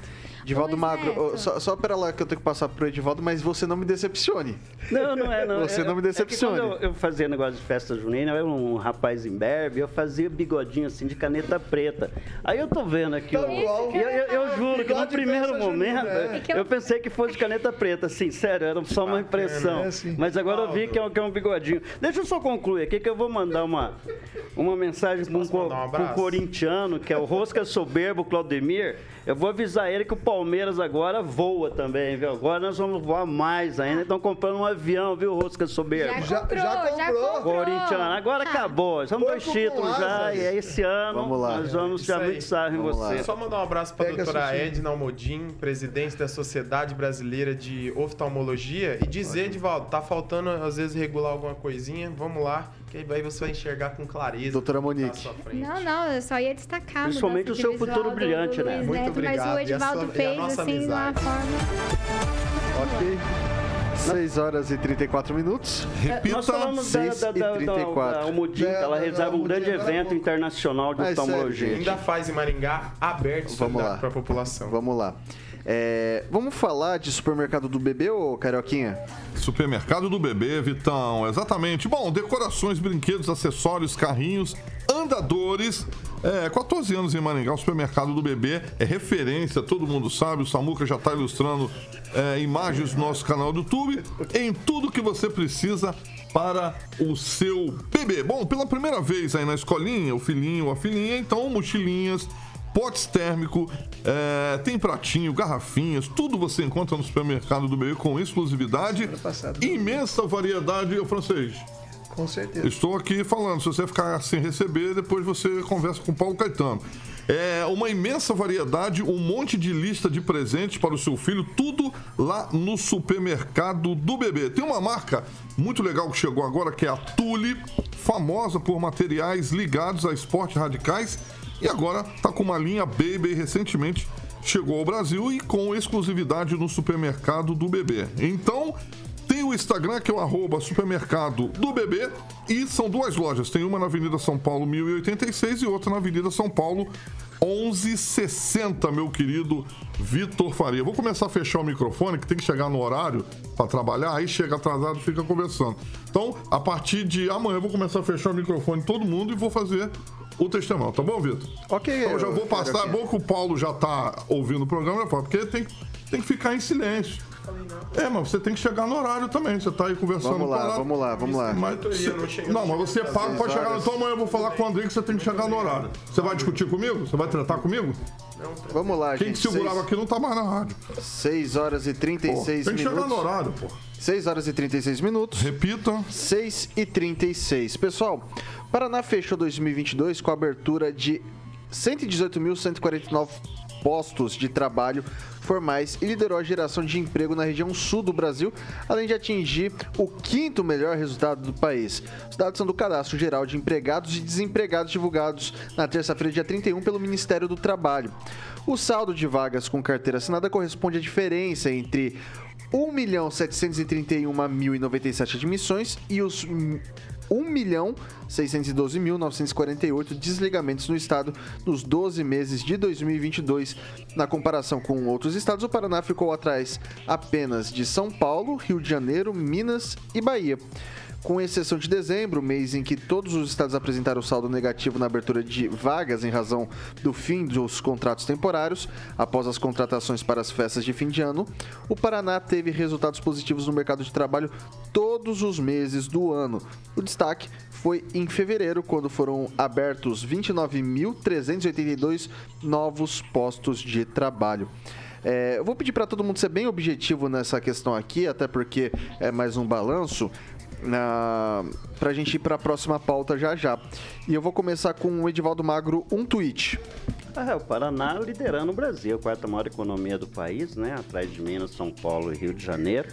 Edivaldo Luiz Magro, ô, só, só pera lá que eu tenho que passar pro Edivaldo, mas você não me decepcione. Não, não é, não. Você É- não me é decepcione. quando eu, eu fazia negócio de festa junina, eu era um rapaz em berbe, eu fazia bigodinho assim de caneta preta. Aí eu tô vendo aqui. Tá o- igual. e eu, eu- eu juro que no primeiro momento junina, é. Eu- pensei que fosse caneta preta, assim, sério, era só uma impressão. é assim. Mas agora eu vi que é, um- que é um bigodinho. Deixa eu só concluir aqui que eu vou mandar uma, uma mensagem para um, um pra um corintiano, que é o Rosca Soberbo Claudemir. Eu vou avisar ele que o Palmeiras agora voa também, viu? Agora nós vamos voar mais ainda. Estão comprando um avião, viu, Rosca Soberbo? Já- comprou, já comprou. Corintiano, agora acabou. São dois títulos já, e é esse ano Vamos lá. nós vamos já muito sarro em Vamos lá. você. Só mandar um abraço para a doutora. Edna Almodin, presidente da Sociedade Brasileira de Oftalmologia, e dizer, Edivaldo, tá faltando às vezes regular alguma coisinha, vamos lá, que aí você vai enxergar com clareza. Doutora tá Monique. sua frente. Não, não, eu só ia destacar Principalmente o seu futuro brilhante, né? Muito Neto, obrigado. Mas o E Edivaldo sua- e fez assim de uma amizade. forma. Ok. 6 horas e 34 minutos. Repita. Nós falamos da, seis da, e da, da, 34. da ela da um grande há evento internacional de sério, oftalmologia. Ainda faz em Maringá aberto e para a população. Vamos lá. É, vamos falar de supermercado do bebê, ô Carioquinha? Supermercado do bebê, Vitão, exatamente. Bom, decorações, brinquedos, acessórios, carrinhos, andadores. É, 14 anos em Maringá, o supermercado do bebê é referência, todo mundo sabe. O Samuca já está ilustrando é, imagens do nosso canal do YouTube em tudo que você precisa para o seu bebê. Bom, pela primeira vez aí na escolinha, o filhinho a filhinha, então mochilinhas, potes térmico, é, tem pratinho, garrafinhas, tudo você encontra no supermercado do meio com exclusividade. Imensa variedade, o francês. Com certeza. Estou aqui falando, se você ficar sem receber, depois você conversa com o Paulo Caetano. É uma imensa variedade, um monte de lista de presentes para o seu filho, tudo lá no supermercado do bebê. Tem uma marca muito legal que chegou agora, que é a Tule, famosa por materiais ligados a esportes radicais e agora está com uma linha Baby recentemente chegou ao Brasil e com exclusividade no supermercado do bebê. Então, tem o Instagram, que é o arroba supermercado do bebê. E são duas lojas. Tem uma na Avenida São Paulo 1086 e outra na Avenida São Paulo 1160, meu querido Vitor Faria. Vou começar a fechar o microfone, que tem que chegar no horário para trabalhar, aí chega atrasado fica conversando. Então, a partir de amanhã, eu vou começar a fechar o microfone todo mundo e vou fazer o testemunho, tá bom, Vitor? Ok. Então, eu já vou passar. É bom que o Paulo já tá ouvindo o programa, né, porque tem, tem que ficar em silêncio. É, mas você tem que chegar no horário também. Você tá aí conversando Vamos lá, vamos lá, vamos lá. Mas você- não, mas você paga pra chegar. Então amanhã eu vou falar com o André que você tem que chegar no horário. Você vai discutir comigo? Você vai tratar comigo? Vamos lá, Quem gente. te segurava seis- aqui não tá mais na rádio. 6 horas e 36 Pô, tem que minutos. chegar no horário, pô. 6 horas e 36 minutos. Repita. 6 e 36. Pessoal, Paraná fechou 2022 com a abertura de 118.149 postos de trabalho formais e liderou a geração de emprego na região sul do Brasil, além de atingir o quinto melhor resultado do país. Os dados são do Cadastro Geral de Empregados e Desempregados divulgados na terça-feira, dia 31, pelo Ministério do Trabalho. O saldo de vagas com carteira assinada corresponde à diferença entre 1.731.097 admissões e os 1.612.948 desligamentos no estado nos 12 meses de 2022. Na comparação com outros estados, o Paraná ficou atrás apenas de São Paulo, Rio de Janeiro, Minas e Bahia. Com exceção de dezembro, mês em que todos os estados apresentaram saldo negativo na abertura de vagas em razão do fim dos contratos temporários, após as contratações para as festas de fim de ano, o Paraná teve resultados positivos no mercado de trabalho todos os meses do ano. O destaque foi em fevereiro, quando foram abertos 29.382 novos postos de trabalho. É, eu vou pedir para todo mundo ser bem objetivo nessa questão aqui, até porque é mais um balanço na pra gente ir para a próxima pauta já já. E eu vou começar com o Edivaldo Magro, um tweet. É, o Paraná liderando o Brasil, a quarta maior economia do país, né? Atrás de Minas, São Paulo e Rio de Janeiro.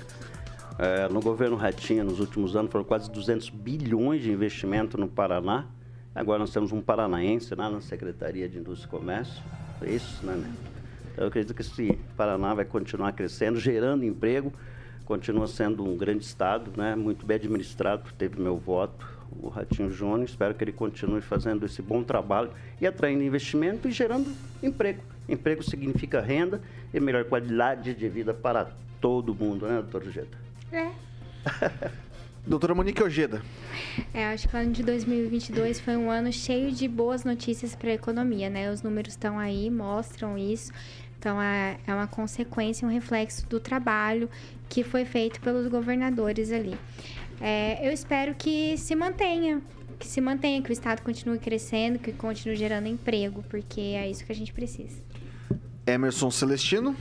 É, no governo Ratinha, nos últimos anos, foram quase 200 bilhões de investimento no Paraná. Agora nós temos um paranaense lá na Secretaria de Indústria e Comércio. É isso, né? né? Então, eu acredito que esse Paraná vai continuar crescendo, gerando emprego. Continua sendo um grande estado, né? muito bem administrado, teve meu voto, o Ratinho Júnior. Espero que ele continue fazendo esse bom trabalho e atraindo investimento e gerando emprego. Emprego significa renda e melhor qualidade de vida para todo mundo, né, doutor Geta? É. Doutora Monique Ojeda. É, acho que o ano de 2022 foi um ano cheio de boas notícias para a economia, né? Os números estão aí, mostram isso. Então, é, é uma consequência, um reflexo do trabalho que foi feito pelos governadores ali. É, eu espero que se mantenha, que se mantenha, que o Estado continue crescendo, que continue gerando emprego, porque é isso que a gente precisa. Emerson Celestino.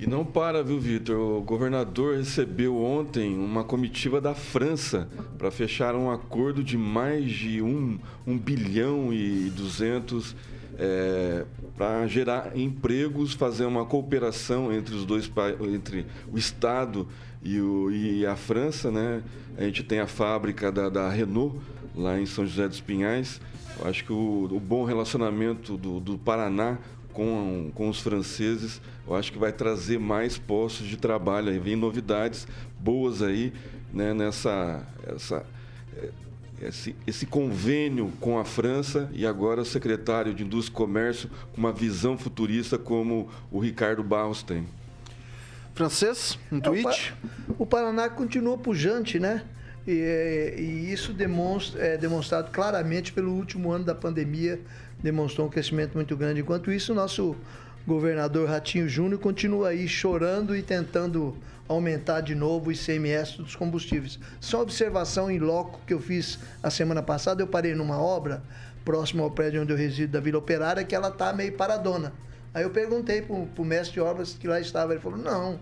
E não para, viu, Vitor? O governador recebeu ontem uma comitiva da França para fechar um acordo de mais de um, um bilhão e duzentos é, para gerar empregos, fazer uma cooperação entre os dois entre o Estado e, o, e a França, né? A gente tem a fábrica da, da Renault lá em São José dos Pinhais. Eu acho que o, o bom relacionamento do, do Paraná com, com os franceses, eu acho que vai trazer mais postos de trabalho. Aí vem novidades boas aí né, nessa essa, esse, esse convênio com a França e agora o secretário de Indústria e Comércio com uma visão futurista como o Ricardo Barros tem. Francês, um É, o tweet. Pa- O Paraná continua pujante, né? E, é, e isso demonstra, é demonstrado claramente pelo último ano da pandemia, demonstrou um crescimento muito grande. Enquanto isso, o nosso governador Ratinho Júnior continua aí chorando e tentando aumentar de novo o ICMS dos combustíveis. Só observação em loco que eu fiz a semana passada, eu parei numa obra próximo ao prédio onde eu resido da Vila Operária, que ela tá meio paradona. Aí eu perguntei pro, pro mestre de obras que lá estava, ele falou, não,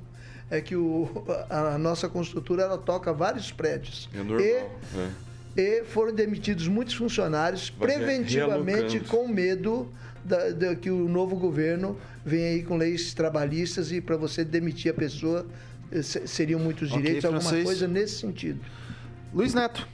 é que o, a, a nossa construtora ela toca vários prédios. É normal. E é. e foram demitidos muitos funcionários Vai preventivamente com medo da, da- que o novo governo venha aí com leis trabalhistas e para você demitir a pessoa eh, se- seriam muitos direitos, alguma francês. coisa nesse sentido. Luiz Neto.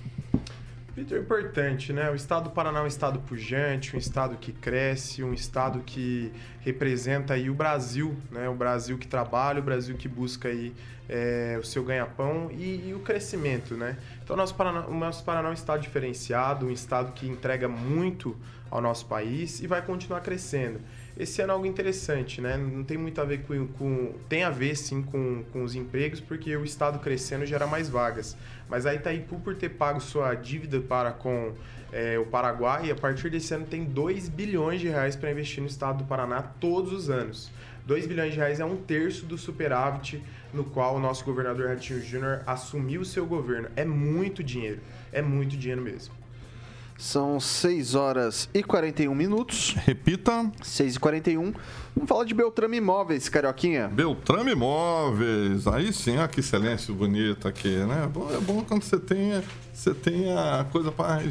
Vitor, é importante, né? O estado do Paraná é um estado pujante, um estado que cresce, um estado que representa aí o Brasil, né? O Brasil que trabalha, o Brasil que busca aí é, o seu ganha-pão e, e o crescimento, né? Então, o nosso Paraná, o nosso Paraná é um estado diferenciado, um estado que entrega muito ao nosso país e vai continuar crescendo. Esse ano é algo interessante, né? Não tem muito a ver com... com tem a ver, sim, com, com os empregos, porque o estado crescendo gera mais vagas. Mas a Itaipu, por ter pago sua dívida para com é, o Paraguai, a partir desse ano tem 2 bilhões de reais para investir no estado do Paraná todos os anos. 2 bilhões de reais é um terço do superávit no qual o nosso governador Ratinho Júnior assumiu o seu governo. É muito dinheiro. É muito dinheiro mesmo. São 6 horas e 41 minutos. Repita. 6 e 41. Vamos falar de Beltrame Imóveis, Carioquinha. Beltrame Imóveis. Aí sim, olha que silêncio bonito aqui, né? Bom- É bom quando você tenha, você tenha a coisa para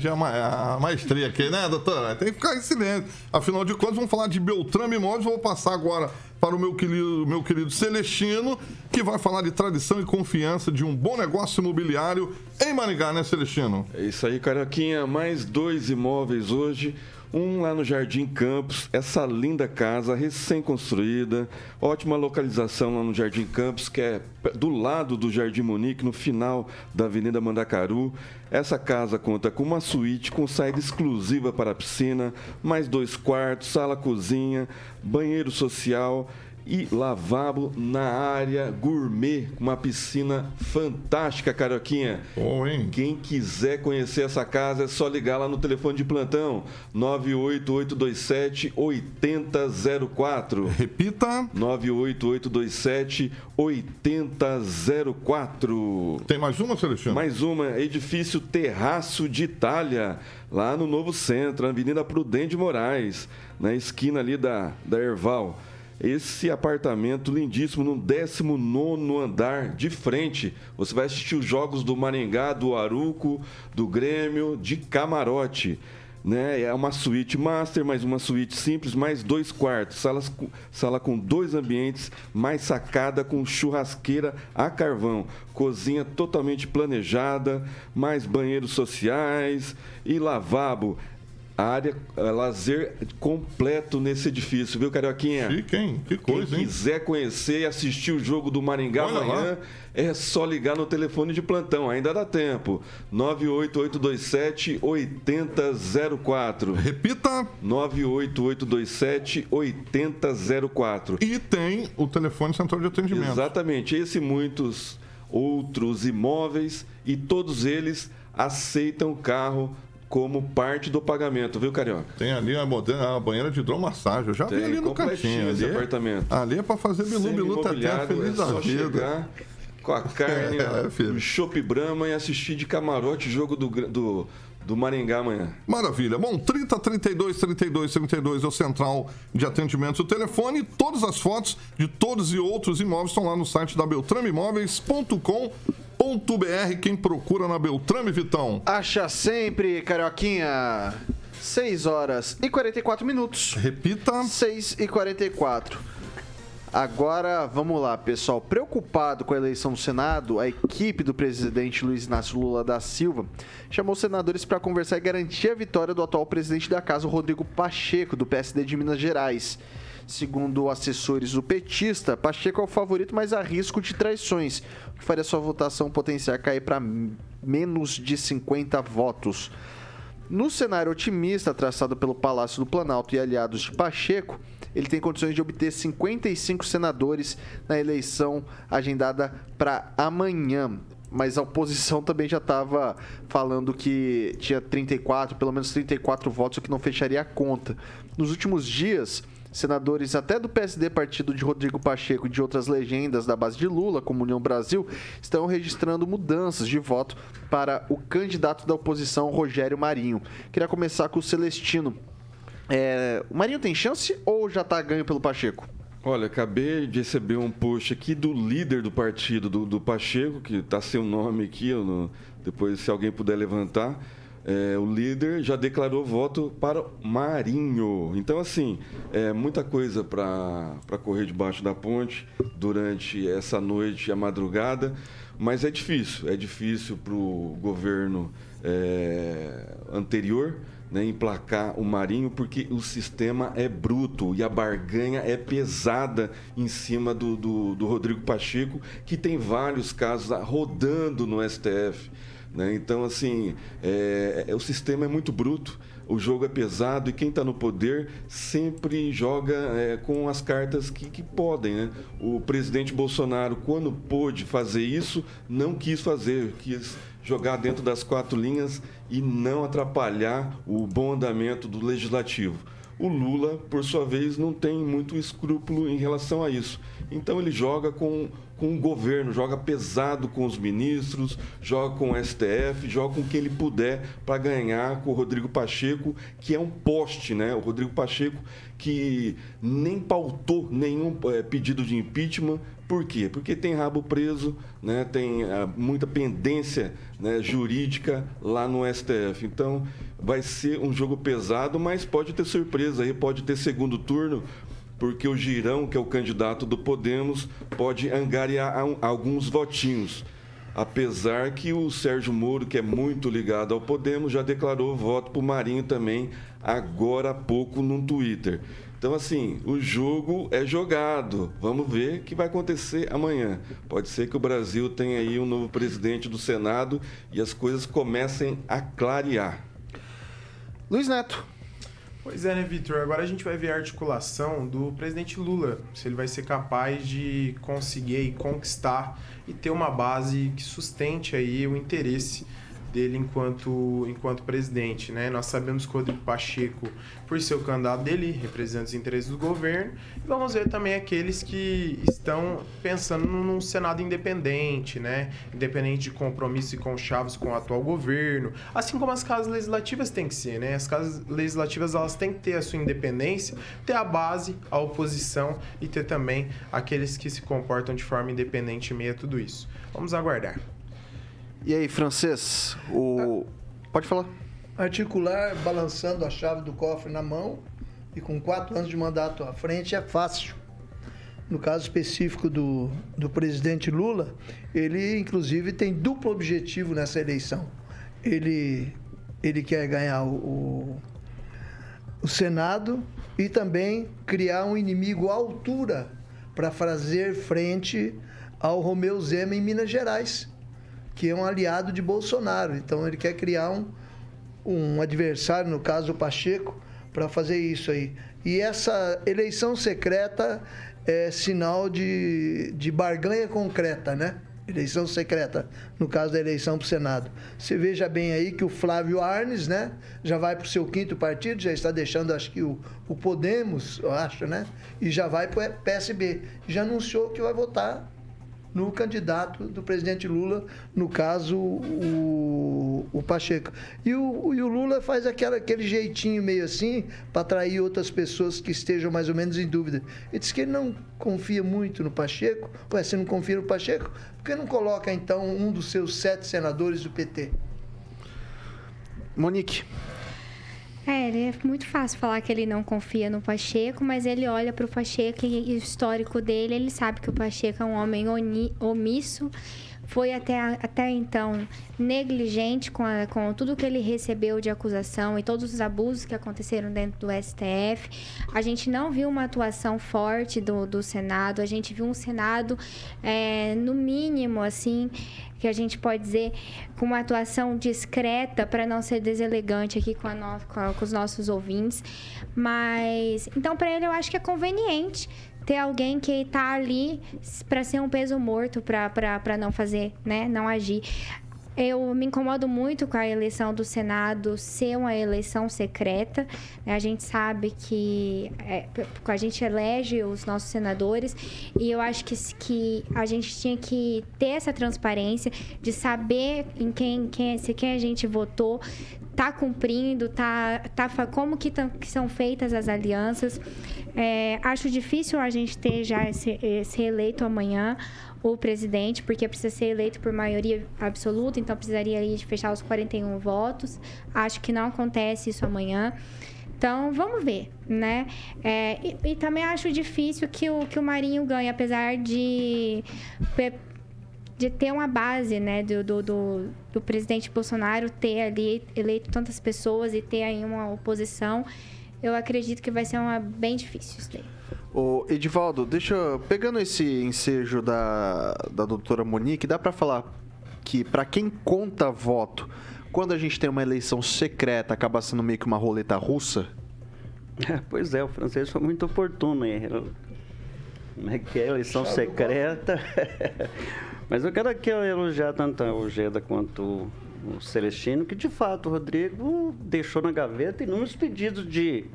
a maestria aqui, né, doutora? Tem que ficar em silêncio. Afinal de contas, vamos falar de Beltrame Imóveis. Vou passar agora para o meu querido, meu querido Celestino, que vai falar de tradição e confiança de um bom negócio imobiliário em Maringá, né, Celestino? É isso aí, Carioquinha. Mais dois imóveis hoje. Um lá no Jardim Campos, essa linda casa recém-construída, ótima localização lá no Jardim Campos, que é do lado do Jardim Monique, no final da Avenida Mandacaru. Essa casa conta com uma suíte com saída exclusiva para a piscina, mais dois quartos, sala cozinha, banheiro social e lavabo na área gourmet, uma piscina fantástica, Carioquinha. Bom, hein? Quem quiser conhecer essa casa é só ligar lá no telefone de plantão 98827 8004. Repita. 98827 8004. Tem mais uma, Celestino? Mais uma, edifício Terraço de Itália, lá no Novo Centro, Avenida Prudente de Moraes, na esquina ali da, da Erval. Esse apartamento lindíssimo no 19 andar, de frente. Você vai assistir os jogos do Maringá, do Aruco, do Grêmio, de camarote. Né? É uma suíte master, mais uma suíte simples, mais dois quartos. Salas, sala com dois ambientes, mais sacada com churrasqueira a carvão. Cozinha totalmente planejada, mais banheiros sociais e lavabo. A área eh, lazer completo nesse edifício, viu, Carioquinha? Chique, hein? Que coisa, Quem hein? quiser conhecer e assistir o jogo do Maringá Olha lá. amanhã, é só ligar no telefone de plantão, ainda dá tempo. 98827 8004. Repita. 98827 8004. E tem o telefone central de atendimento. Exatamente, esse e muitos outros imóveis e todos eles aceitam carro como parte do pagamento, viu, Carioca? Tem ali a, moderna, a banheira de hidromassagem. Eu já vi Tem, ali no cantinho. Ali, apartamento. ali é pra fazer bilu, bilu, Semi-imobiliário, feliz é da só vida. chegar com a carne, É, filho. o chopp Brahma e assistir de camarote o jogo do, do, do Maringá amanhã. Maravilha. Bom, 30 32 32 32 é o central de atendimento. O telefone, todas as fotos de todos e outros imóveis estão lá no site da beltrameimóveis.com.br. Quem procura na Beltrame, Vitão? Acha sempre, Carioquinha. 6 horas e 44 minutos. Repita. 6 e 44. Agora, vamos lá, pessoal. Preocupado com a eleição do Senado, a equipe do presidente Luiz Inácio Lula da Silva chamou os senadores para conversar e garantir a vitória do atual presidente da casa, Rodrigo Pacheco, do PSD de Minas Gerais. Segundo assessores do petista, Pacheco é o favorito, mas há risco de traições, o que faria sua votação potenciar cair para menos de 50 votos. No cenário otimista traçado pelo Palácio do Planalto e aliados de Pacheco, ele tem condições de obter 55 senadores na eleição agendada para amanhã. Mas a oposição também já estava falando que tinha 34, pelo menos 34 votos, o que não fecharia a conta. Nos últimos dias, Senadores até do PSD, partido de Rodrigo Pacheco e de outras legendas da base de Lula, como União Brasil, estão registrando mudanças de voto para o candidato da oposição, Rogério Marinho. Queria começar com o Celestino. É, o Marinho tem chance ou já está ganho pelo Pacheco? Olha, acabei de receber um post aqui do líder do partido, do, do Pacheco, que está sem o nome aqui, não, depois se alguém puder levantar. É, o líder já declarou voto para Marinho. Então, assim, é muita coisa para correr debaixo da ponte durante essa noite e a madrugada, mas é difícil. É difícil para o governo é, anterior né, emplacar o Marinho, porque o sistema é bruto e a barganha é pesada em cima do, do, do Rodrigo Pacheco, que tem vários casos rodando no STF. Né? Então, assim, é, é, o sistema é muito bruto, o jogo é pesado e quem está no poder sempre joga é, com as cartas que, que podem. Né? O presidente Bolsonaro, quando pôde fazer isso, não quis fazer, quis jogar dentro das quatro linhas e não atrapalhar o bom andamento do legislativo. O Lula, por sua vez, não tem muito escrúpulo em relação a isso. Então ele joga com, com o governo, joga pesado com os ministros, joga com o STF, joga com quem ele puder para ganhar com o Rodrigo Pacheco, que é um poste, né? O Rodrigo Pacheco que nem pautou nenhum é, pedido de impeachment, por quê? Porque tem rabo preso, né? tem uh, muita pendência né, jurídica lá no STF. Então, vai ser um jogo pesado, mas pode ter surpresa aí, pode ter segundo turno, porque o Girão, que é o candidato do Podemos, pode angariar alguns votinhos. Apesar que o Sérgio Moro, que é muito ligado ao Podemos, já declarou voto para o Marinho também, agora há pouco no Twitter. Então, assim, o jogo é jogado. Vamos ver o que vai acontecer amanhã. Pode ser que o Brasil tenha aí um novo presidente do Senado e as coisas comecem a clarear. Luiz Neto. Pois é, né, Vitor? Agora a gente vai ver a articulação do presidente Lula, se ele vai ser capaz de conseguir conquistar e ter uma base que sustente aí o interesse dele enquanto, enquanto presidente. Né? Nós sabemos que o Rodrigo Pacheco, por ser o candidato dele, representa os interesses do governo. E vamos ver também aqueles que estão pensando num Senado independente, né? independente de compromisso e conchavos com o atual governo. Assim como as casas legislativas têm que ser. Né? As casas legislativas elas têm que ter a sua independência, ter a base, a oposição e ter também aqueles que se comportam de forma independente em meio a tudo isso. Vamos aguardar. E aí, francês, o. Pode falar. Articular balançando a chave do cofre na mão e com quatro anos de mandato à frente é fácil. No caso específico do, do presidente Lula, ele inclusive tem duplo objetivo nessa eleição. Ele, ele quer ganhar o, o, o Senado e também criar um inimigo à altura para fazer frente ao Romeu Zema em Minas Gerais que é um aliado de Bolsonaro. Então ele quer criar um, um adversário, no caso o Pacheco, para fazer isso aí. E essa eleição secreta é sinal de, de barganha concreta, né? Eleição secreta, no caso da eleição para o Senado. Você veja bem aí que o Flávio Arnes, né? Já vai para o seu quinto partido, já está deixando, acho que o, o Podemos, eu acho, né? E já vai para o PSB. Já anunciou que vai votar no candidato do presidente Lula, no caso o, o Pacheco. E o, e o Lula faz aquela, aquele jeitinho meio assim para atrair outras pessoas que estejam mais ou menos em dúvida. Ele diz que ele não confia muito no Pacheco. Ué, você não confia no Pacheco? Por que não coloca então um dos seus sete senadores do PT? Monique. É, é muito fácil falar que ele não confia no Pacheco, mas ele olha para o Pacheco e o histórico dele, ele sabe que o Pacheco é um homem omisso foi até, até então negligente com, a, com tudo que ele recebeu de acusação e todos os abusos que aconteceram dentro do STF. A gente não viu uma atuação forte do, do Senado, a gente viu um Senado, é, no mínimo, assim, que a gente pode dizer, com uma atuação discreta, para não ser deselegante aqui com, a no, com, a, com os nossos ouvintes. Mas, então, para ele, eu acho que é conveniente ter alguém que está ali para ser um peso morto, para não fazer, né? Não agir. Eu me incomodo muito com a eleição do Senado ser uma eleição secreta. né? A gente sabe que é, a gente elege os nossos senadores e eu acho que, que a gente tinha que ter essa transparência de saber em quem, quem se quem a gente votou tá cumprindo, tá, tá como que, tão- que são feitas as alianças. É, acho difícil a gente ter já esse, esse eleito amanhã o presidente, porque precisa ser eleito por maioria absoluta, então precisaria de fechar os 41 votos. Acho que não acontece isso amanhã. Então, vamos ver, né? É, e, e também acho difícil que o, que o Marinho ganhe, apesar de, de ter uma base, né? Do, do, do, do presidente Bolsonaro ter ali eleito tantas pessoas e ter aí uma oposição. Eu acredito que vai ser uma bem difícil isso daí. Ô, Edivaldo, deixa eu- pegando esse ensejo da, da doutora Monique, dá pra falar que pra quem conta voto, quando a gente tem uma eleição secreta, acaba sendo meio que uma roleta russa? É, pois é, o francês foi muito oportuno aí. Como é que é? Eleição secreta. Mas eu quero aqui elogiar tanto a Ojeda quanto o Celestino, que de fato o Rodrigo deixou na gaveta inúmeros pedidos de,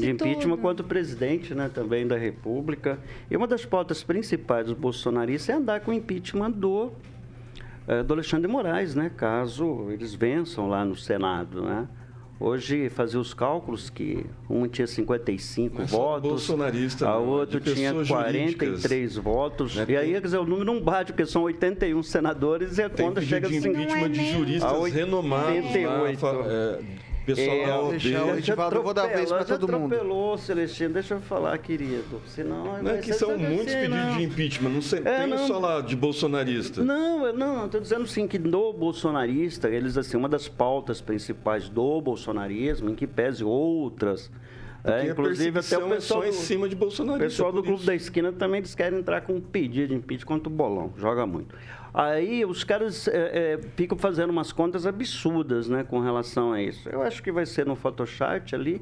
de, De impeachment tudo. quanto presidente né, também da República. E uma das pautas principais dos bolsonaristas é andar com o impeachment do, eh, do Alexandre de Moraes, né, caso eles vençam lá no Senado. Né? Hoje fazia os cálculos que um tinha 55 Não é só votos, bolsonarista, a não, é outro tinha pessoas 43 votos. E aí, quer dizer, o número não bate, porque são 81 senadores e a Tem conta chega a de 50. impeachment de juristas A oit- renomados. lá, 88. fa- é, pessoal É, da OAB. deixa o Edivaldo, eu vou dar a vez pra já todo mundo. atropelou, Celestino, deixa eu falar, querido. Senão, Não é que são assim, muitos pedidos não. de impeachment, não sei, É, tem não. só lá de bolsonarista. Não, não, estou dizendo sim que no bolsonarista, eles assim, uma das pautas principais do bolsonarismo, em que pese outras, é, inclusive até o é pessoal só em do- cima de bolsonarista. pessoal do Clube isso. da Esquina também eles querem entrar com um pedido de impeachment contra o Bolão. Joga muito. Aí os caras é, é, ficam fazendo umas contas absurdas né, com relação a isso. Eu acho que vai ser no Photoshop ali.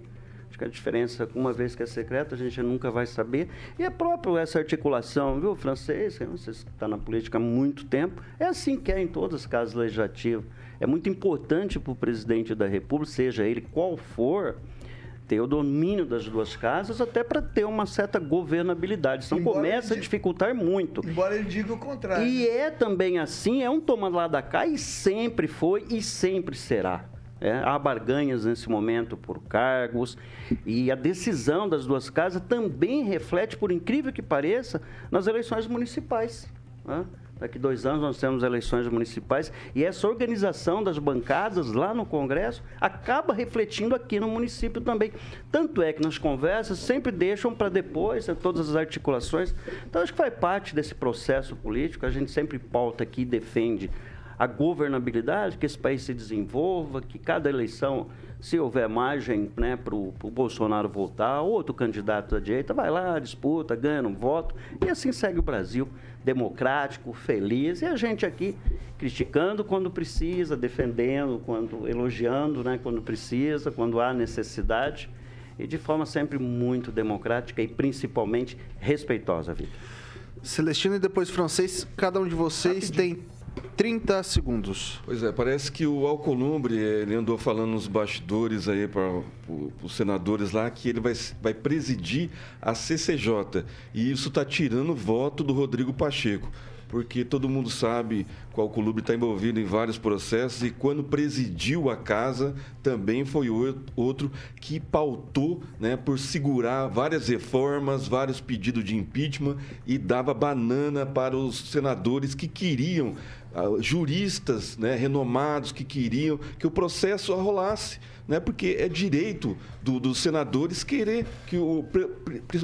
Acho que a diferença, uma vez que é secreta, a gente nunca vai saber. E é próprio essa articulação, viu, francês? Você está na política há muito tempo. É assim que é em todas as casas legislativas. É muito importante para o presidente da República, seja ele qual for, ter o domínio das duas casas, até para ter uma certa governabilidade. Senão Embora começa a dificultar muito. Embora ele diga o contrário. E é também assim, é um toma lá da cá e sempre foi e sempre será. É, há barganhas nesse momento por cargos e a decisão das duas casas também reflete, por incrível que pareça, nas eleições municipais. né? Daqui dois anos nós temos eleições municipais e essa organização das bancadas lá no Congresso acaba refletindo aqui no município também. Tanto é que nas conversas sempre deixam para depois né, todas as articulações. Então acho que faz parte desse processo político. A gente sempre pauta aqui e defende a governabilidade, que esse país se desenvolva, que cada eleição, se houver margem né, para o Bolsonaro voltar, outro candidato da direita vai lá, disputa, ganha um voto, e assim segue o Brasil, democrático, feliz, e a gente aqui criticando quando precisa, defendendo, quando elogiando né, quando precisa, quando há necessidade, e de forma sempre muito democrática e principalmente respeitosa, Vitor. Celestino e depois francês, cada um de vocês tem 30 segundos. Pois é, parece que o Alcolumbre, ele andou falando nos bastidores aí para os senadores lá que ele vai, vai presidir a CCJ. E isso está tirando voto do Rodrigo Pacheco. Porque todo mundo sabe que o Alcolumbre está envolvido em vários processos e quando presidiu a casa também foi outro que pautou né, por segurar várias reformas, vários pedidos de impeachment e dava banana para os senadores que queriam ah, juristas né, renomados que queriam que o processo rolasse, né, porque é direito do- dos senadores querer que o,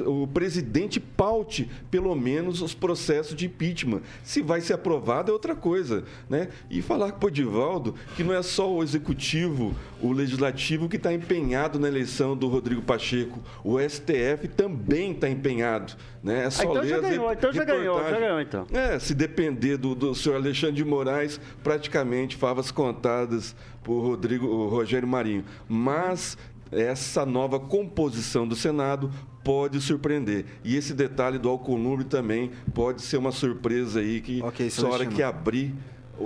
o presidente paute pelo menos os processos de impeachment. Se vai ser aprovado é outra coisa. Né? E falar com o Edivaldo que não é só o executivo, o legislativo que está empenhado na eleição do Rodrigo Pacheco, o STF também está empenhado. Né? É só então ler já ganhou, então já ganhou, já ganhou, então. É, se depender do, do senhor Alexandre de Moraes, praticamente favas contadas por Rodrigo, Rogério Marinho. Mas essa nova composição do Senado pode surpreender. E esse detalhe do Alcolumbre também pode ser uma surpresa aí que Ok, só hora que abrir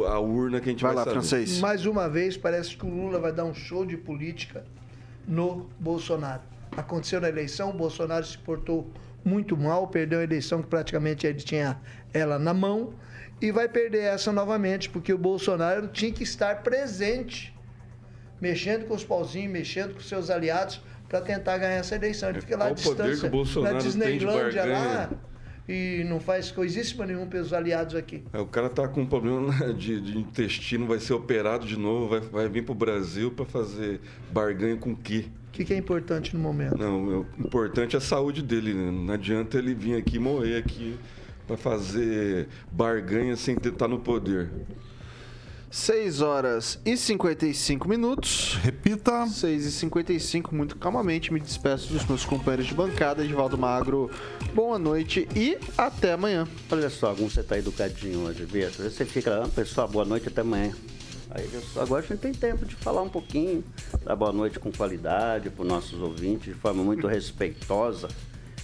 a urna que a gente Vai vai, lá, saber. francês. Mais uma vez, parece que o Lula vai dar um show de política no Bolsonaro. Aconteceu na eleição, o Bolsonaro se portou muito mal, perdeu a eleição que praticamente ele tinha ela na mão e vai perder essa novamente, porque o Bolsonaro tinha que estar presente, mexendo com os pauzinhos, mexendo com seus aliados para tentar ganhar essa eleição. Ele fica lá à o o distância, na Disneylândia lá e não faz coisíssima nenhuma pelos aliados aqui. É, o cara tá com um problema de, de intestino, vai ser operado de novo, vai, vai vir pro Brasil para fazer barganha com o quê? O que, que é importante no momento? Não, o importante é a saúde dele. né? Não adianta ele vir aqui e morrer aqui para fazer barganha sem estar no poder. 6 horas e 55 minutos. Repita. 6 e 55, muito calmamente. Me despeço dos meus companheiros de bancada. Edivaldo Magro, boa noite e até amanhã. Olha só, como você tá educadinho hoje, vezes Você fica lá, "Ah, pessoal, boa noite até amanhã. Aí só- agora a gente tem tempo de falar um pouquinho, dar boa noite com qualidade para os nossos ouvintes, de forma muito respeitosa.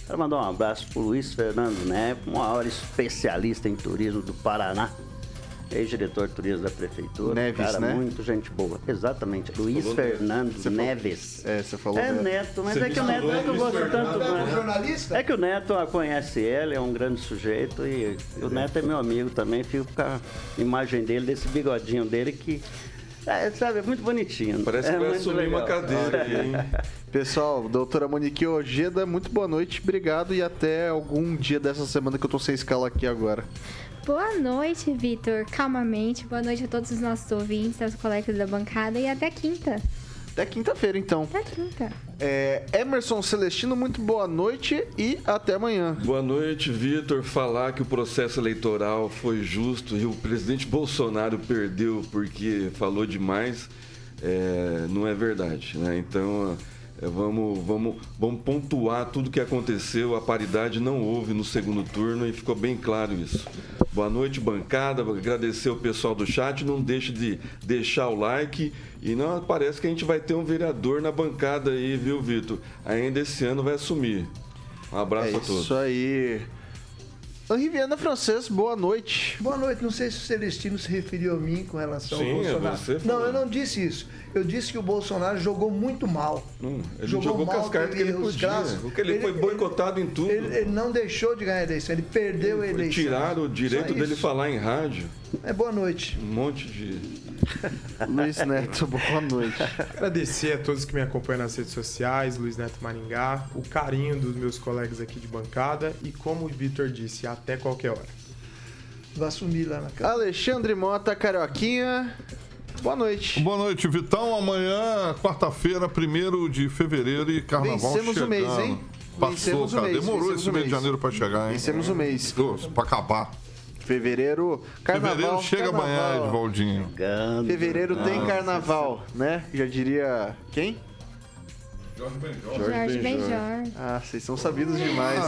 Quero mandar um abraço para o Luiz Fernando o maior especialista em turismo do Paraná. Ex-diretor de turismo da prefeitura. Neves, cara, né? muito gente boa. Exatamente. Luiz falou Fernando Você falou- Neves. É, você falou. É Neto. Neto, mas Você é que o Neto é que eu Luiz gosto tanto. É? É que o Neto conhece ele, é um grande sujeito e o Neto é meu amigo também. Fico com a imagem dele, desse bigodinho dele que, é, sabe, é muito bonitinho. Parece é que vai assumir uma legal. cadeira aqui, hein? Pessoal, doutora Monique Ojeda, muito boa noite, obrigado e até algum dia dessa semana que eu tô sem escala aqui agora. Boa noite, Vitor. Calmamente. Boa noite a todos os nossos ouvintes, aos colegas da bancada e até quinta. Até quinta-feira, então. Até quinta. É, Emerson Celestino, muito boa noite e até amanhã. Boa noite, Vitor. Falar que o processo eleitoral foi justo e o presidente Bolsonaro perdeu porque falou demais é, não é verdade. Né? Então, é, vamos, vamos, vamos pontuar tudo que aconteceu. A paridade não houve no segundo turno e ficou bem claro isso. Boa noite, bancada. Agradecer o pessoal do chat. Não deixe de deixar o like. E não parece que a gente vai ter um vereador na bancada aí, viu, Vitor? Ainda esse ano vai assumir. Um abraço É a todos. isso aí. Henri Viana Francês, boa noite. Boa noite. Não sei se o Celestino se referiu a mim com relação Sim, ao Bolsonaro. você falou. não, eu não disse isso. Eu disse que o Bolsonaro jogou muito mal. Hum, ele Jogou jogou com mal, as cartas que ele podia. Porque ele, Ele- foi boicotado em tudo. Ele, ele não deixou de ganhar a eleição, ele perdeu a eleição. Tiraram o direito dele falar em rádio. É boa noite. Um monte de. Luiz Neto, boa noite. Agradecer a todos que me acompanham nas redes sociais, Luiz Neto Maringá, o carinho dos meus colegas aqui de bancada e, como o Vitor disse, até qualquer hora. Vai sumir lá na casa. Alexandre Mota, Carioquinha, boa noite. Boa noite, Vitão. Amanhã, quarta-feira, 1 de fevereiro e carnaval Vencemos o chegando. mês, hein? Passou, Vencemos o cara. mês, Demorou vencemos esse o mês de janeiro pra chegar, hein? Vencemos o mês. Nossa, Pra acabar. Fevereiro, carnaval. fevereiro chega carnaval. amanhã, Edvaldinho. Fevereiro tem carnaval, né? Já diria. Quem? Jorge Benjor. Ah, vocês são sabidos demais.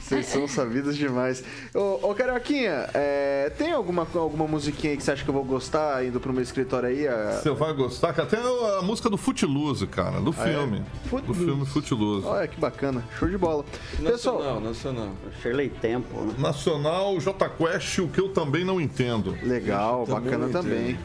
Vocês são sabidos demais. Ô, ô Carioquinha, é, tem alguma, alguma musiquinha aí que você acha que eu vou gostar indo pro meu escritório aí? A- Você vai gostar, que até a música do Footloose, cara, do Ah, é? filme. Do filme Footloose. Olha que bacana, show de bola. Pessoal, Nacional, nacional. Shirley Temple, né? Nacional J Quest, o que eu também não entendo. legal, Também bacana também.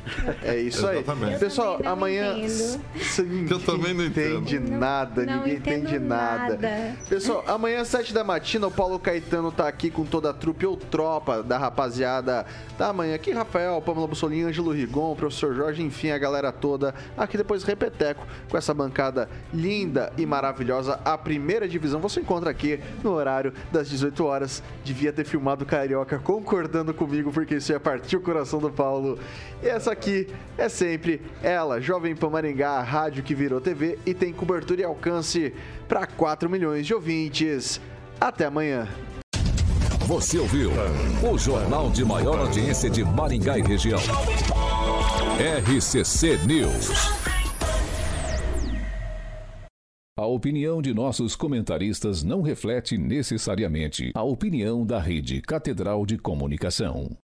É isso aí. Pessoal, também não amanhã. entendo. Você Eu também não entende entendo. Nada, Não ninguém entende nada. nada. Pessoal, amanhã, às 7 da matina, o Paulo Caetano tá aqui com toda a trupe ou tropa da rapaziada da manhã. Aqui, Rafael, Pamela Bussolini, Ângelo Rigon, professor Jorge, enfim, a galera toda. Aqui depois Repeteco, com essa bancada linda e maravilhosa. A primeira divisão você encontra aqui no horário das 18 horas. Devia ter filmado Carioca concordando comigo, porque isso ia partir o coração do Paulo. E essa aqui é sempre ela, Jovem Pan Maringá, a rádio que virou TV e tem cobertura e alcance para 4 milhões de ouvintes. Até amanhã. Você ouviu o jornal de maior audiência de Maringá e região. RCC News. A opinião de nossos comentaristas não reflete necessariamente a opinião da Rede Catedral de Comunicação.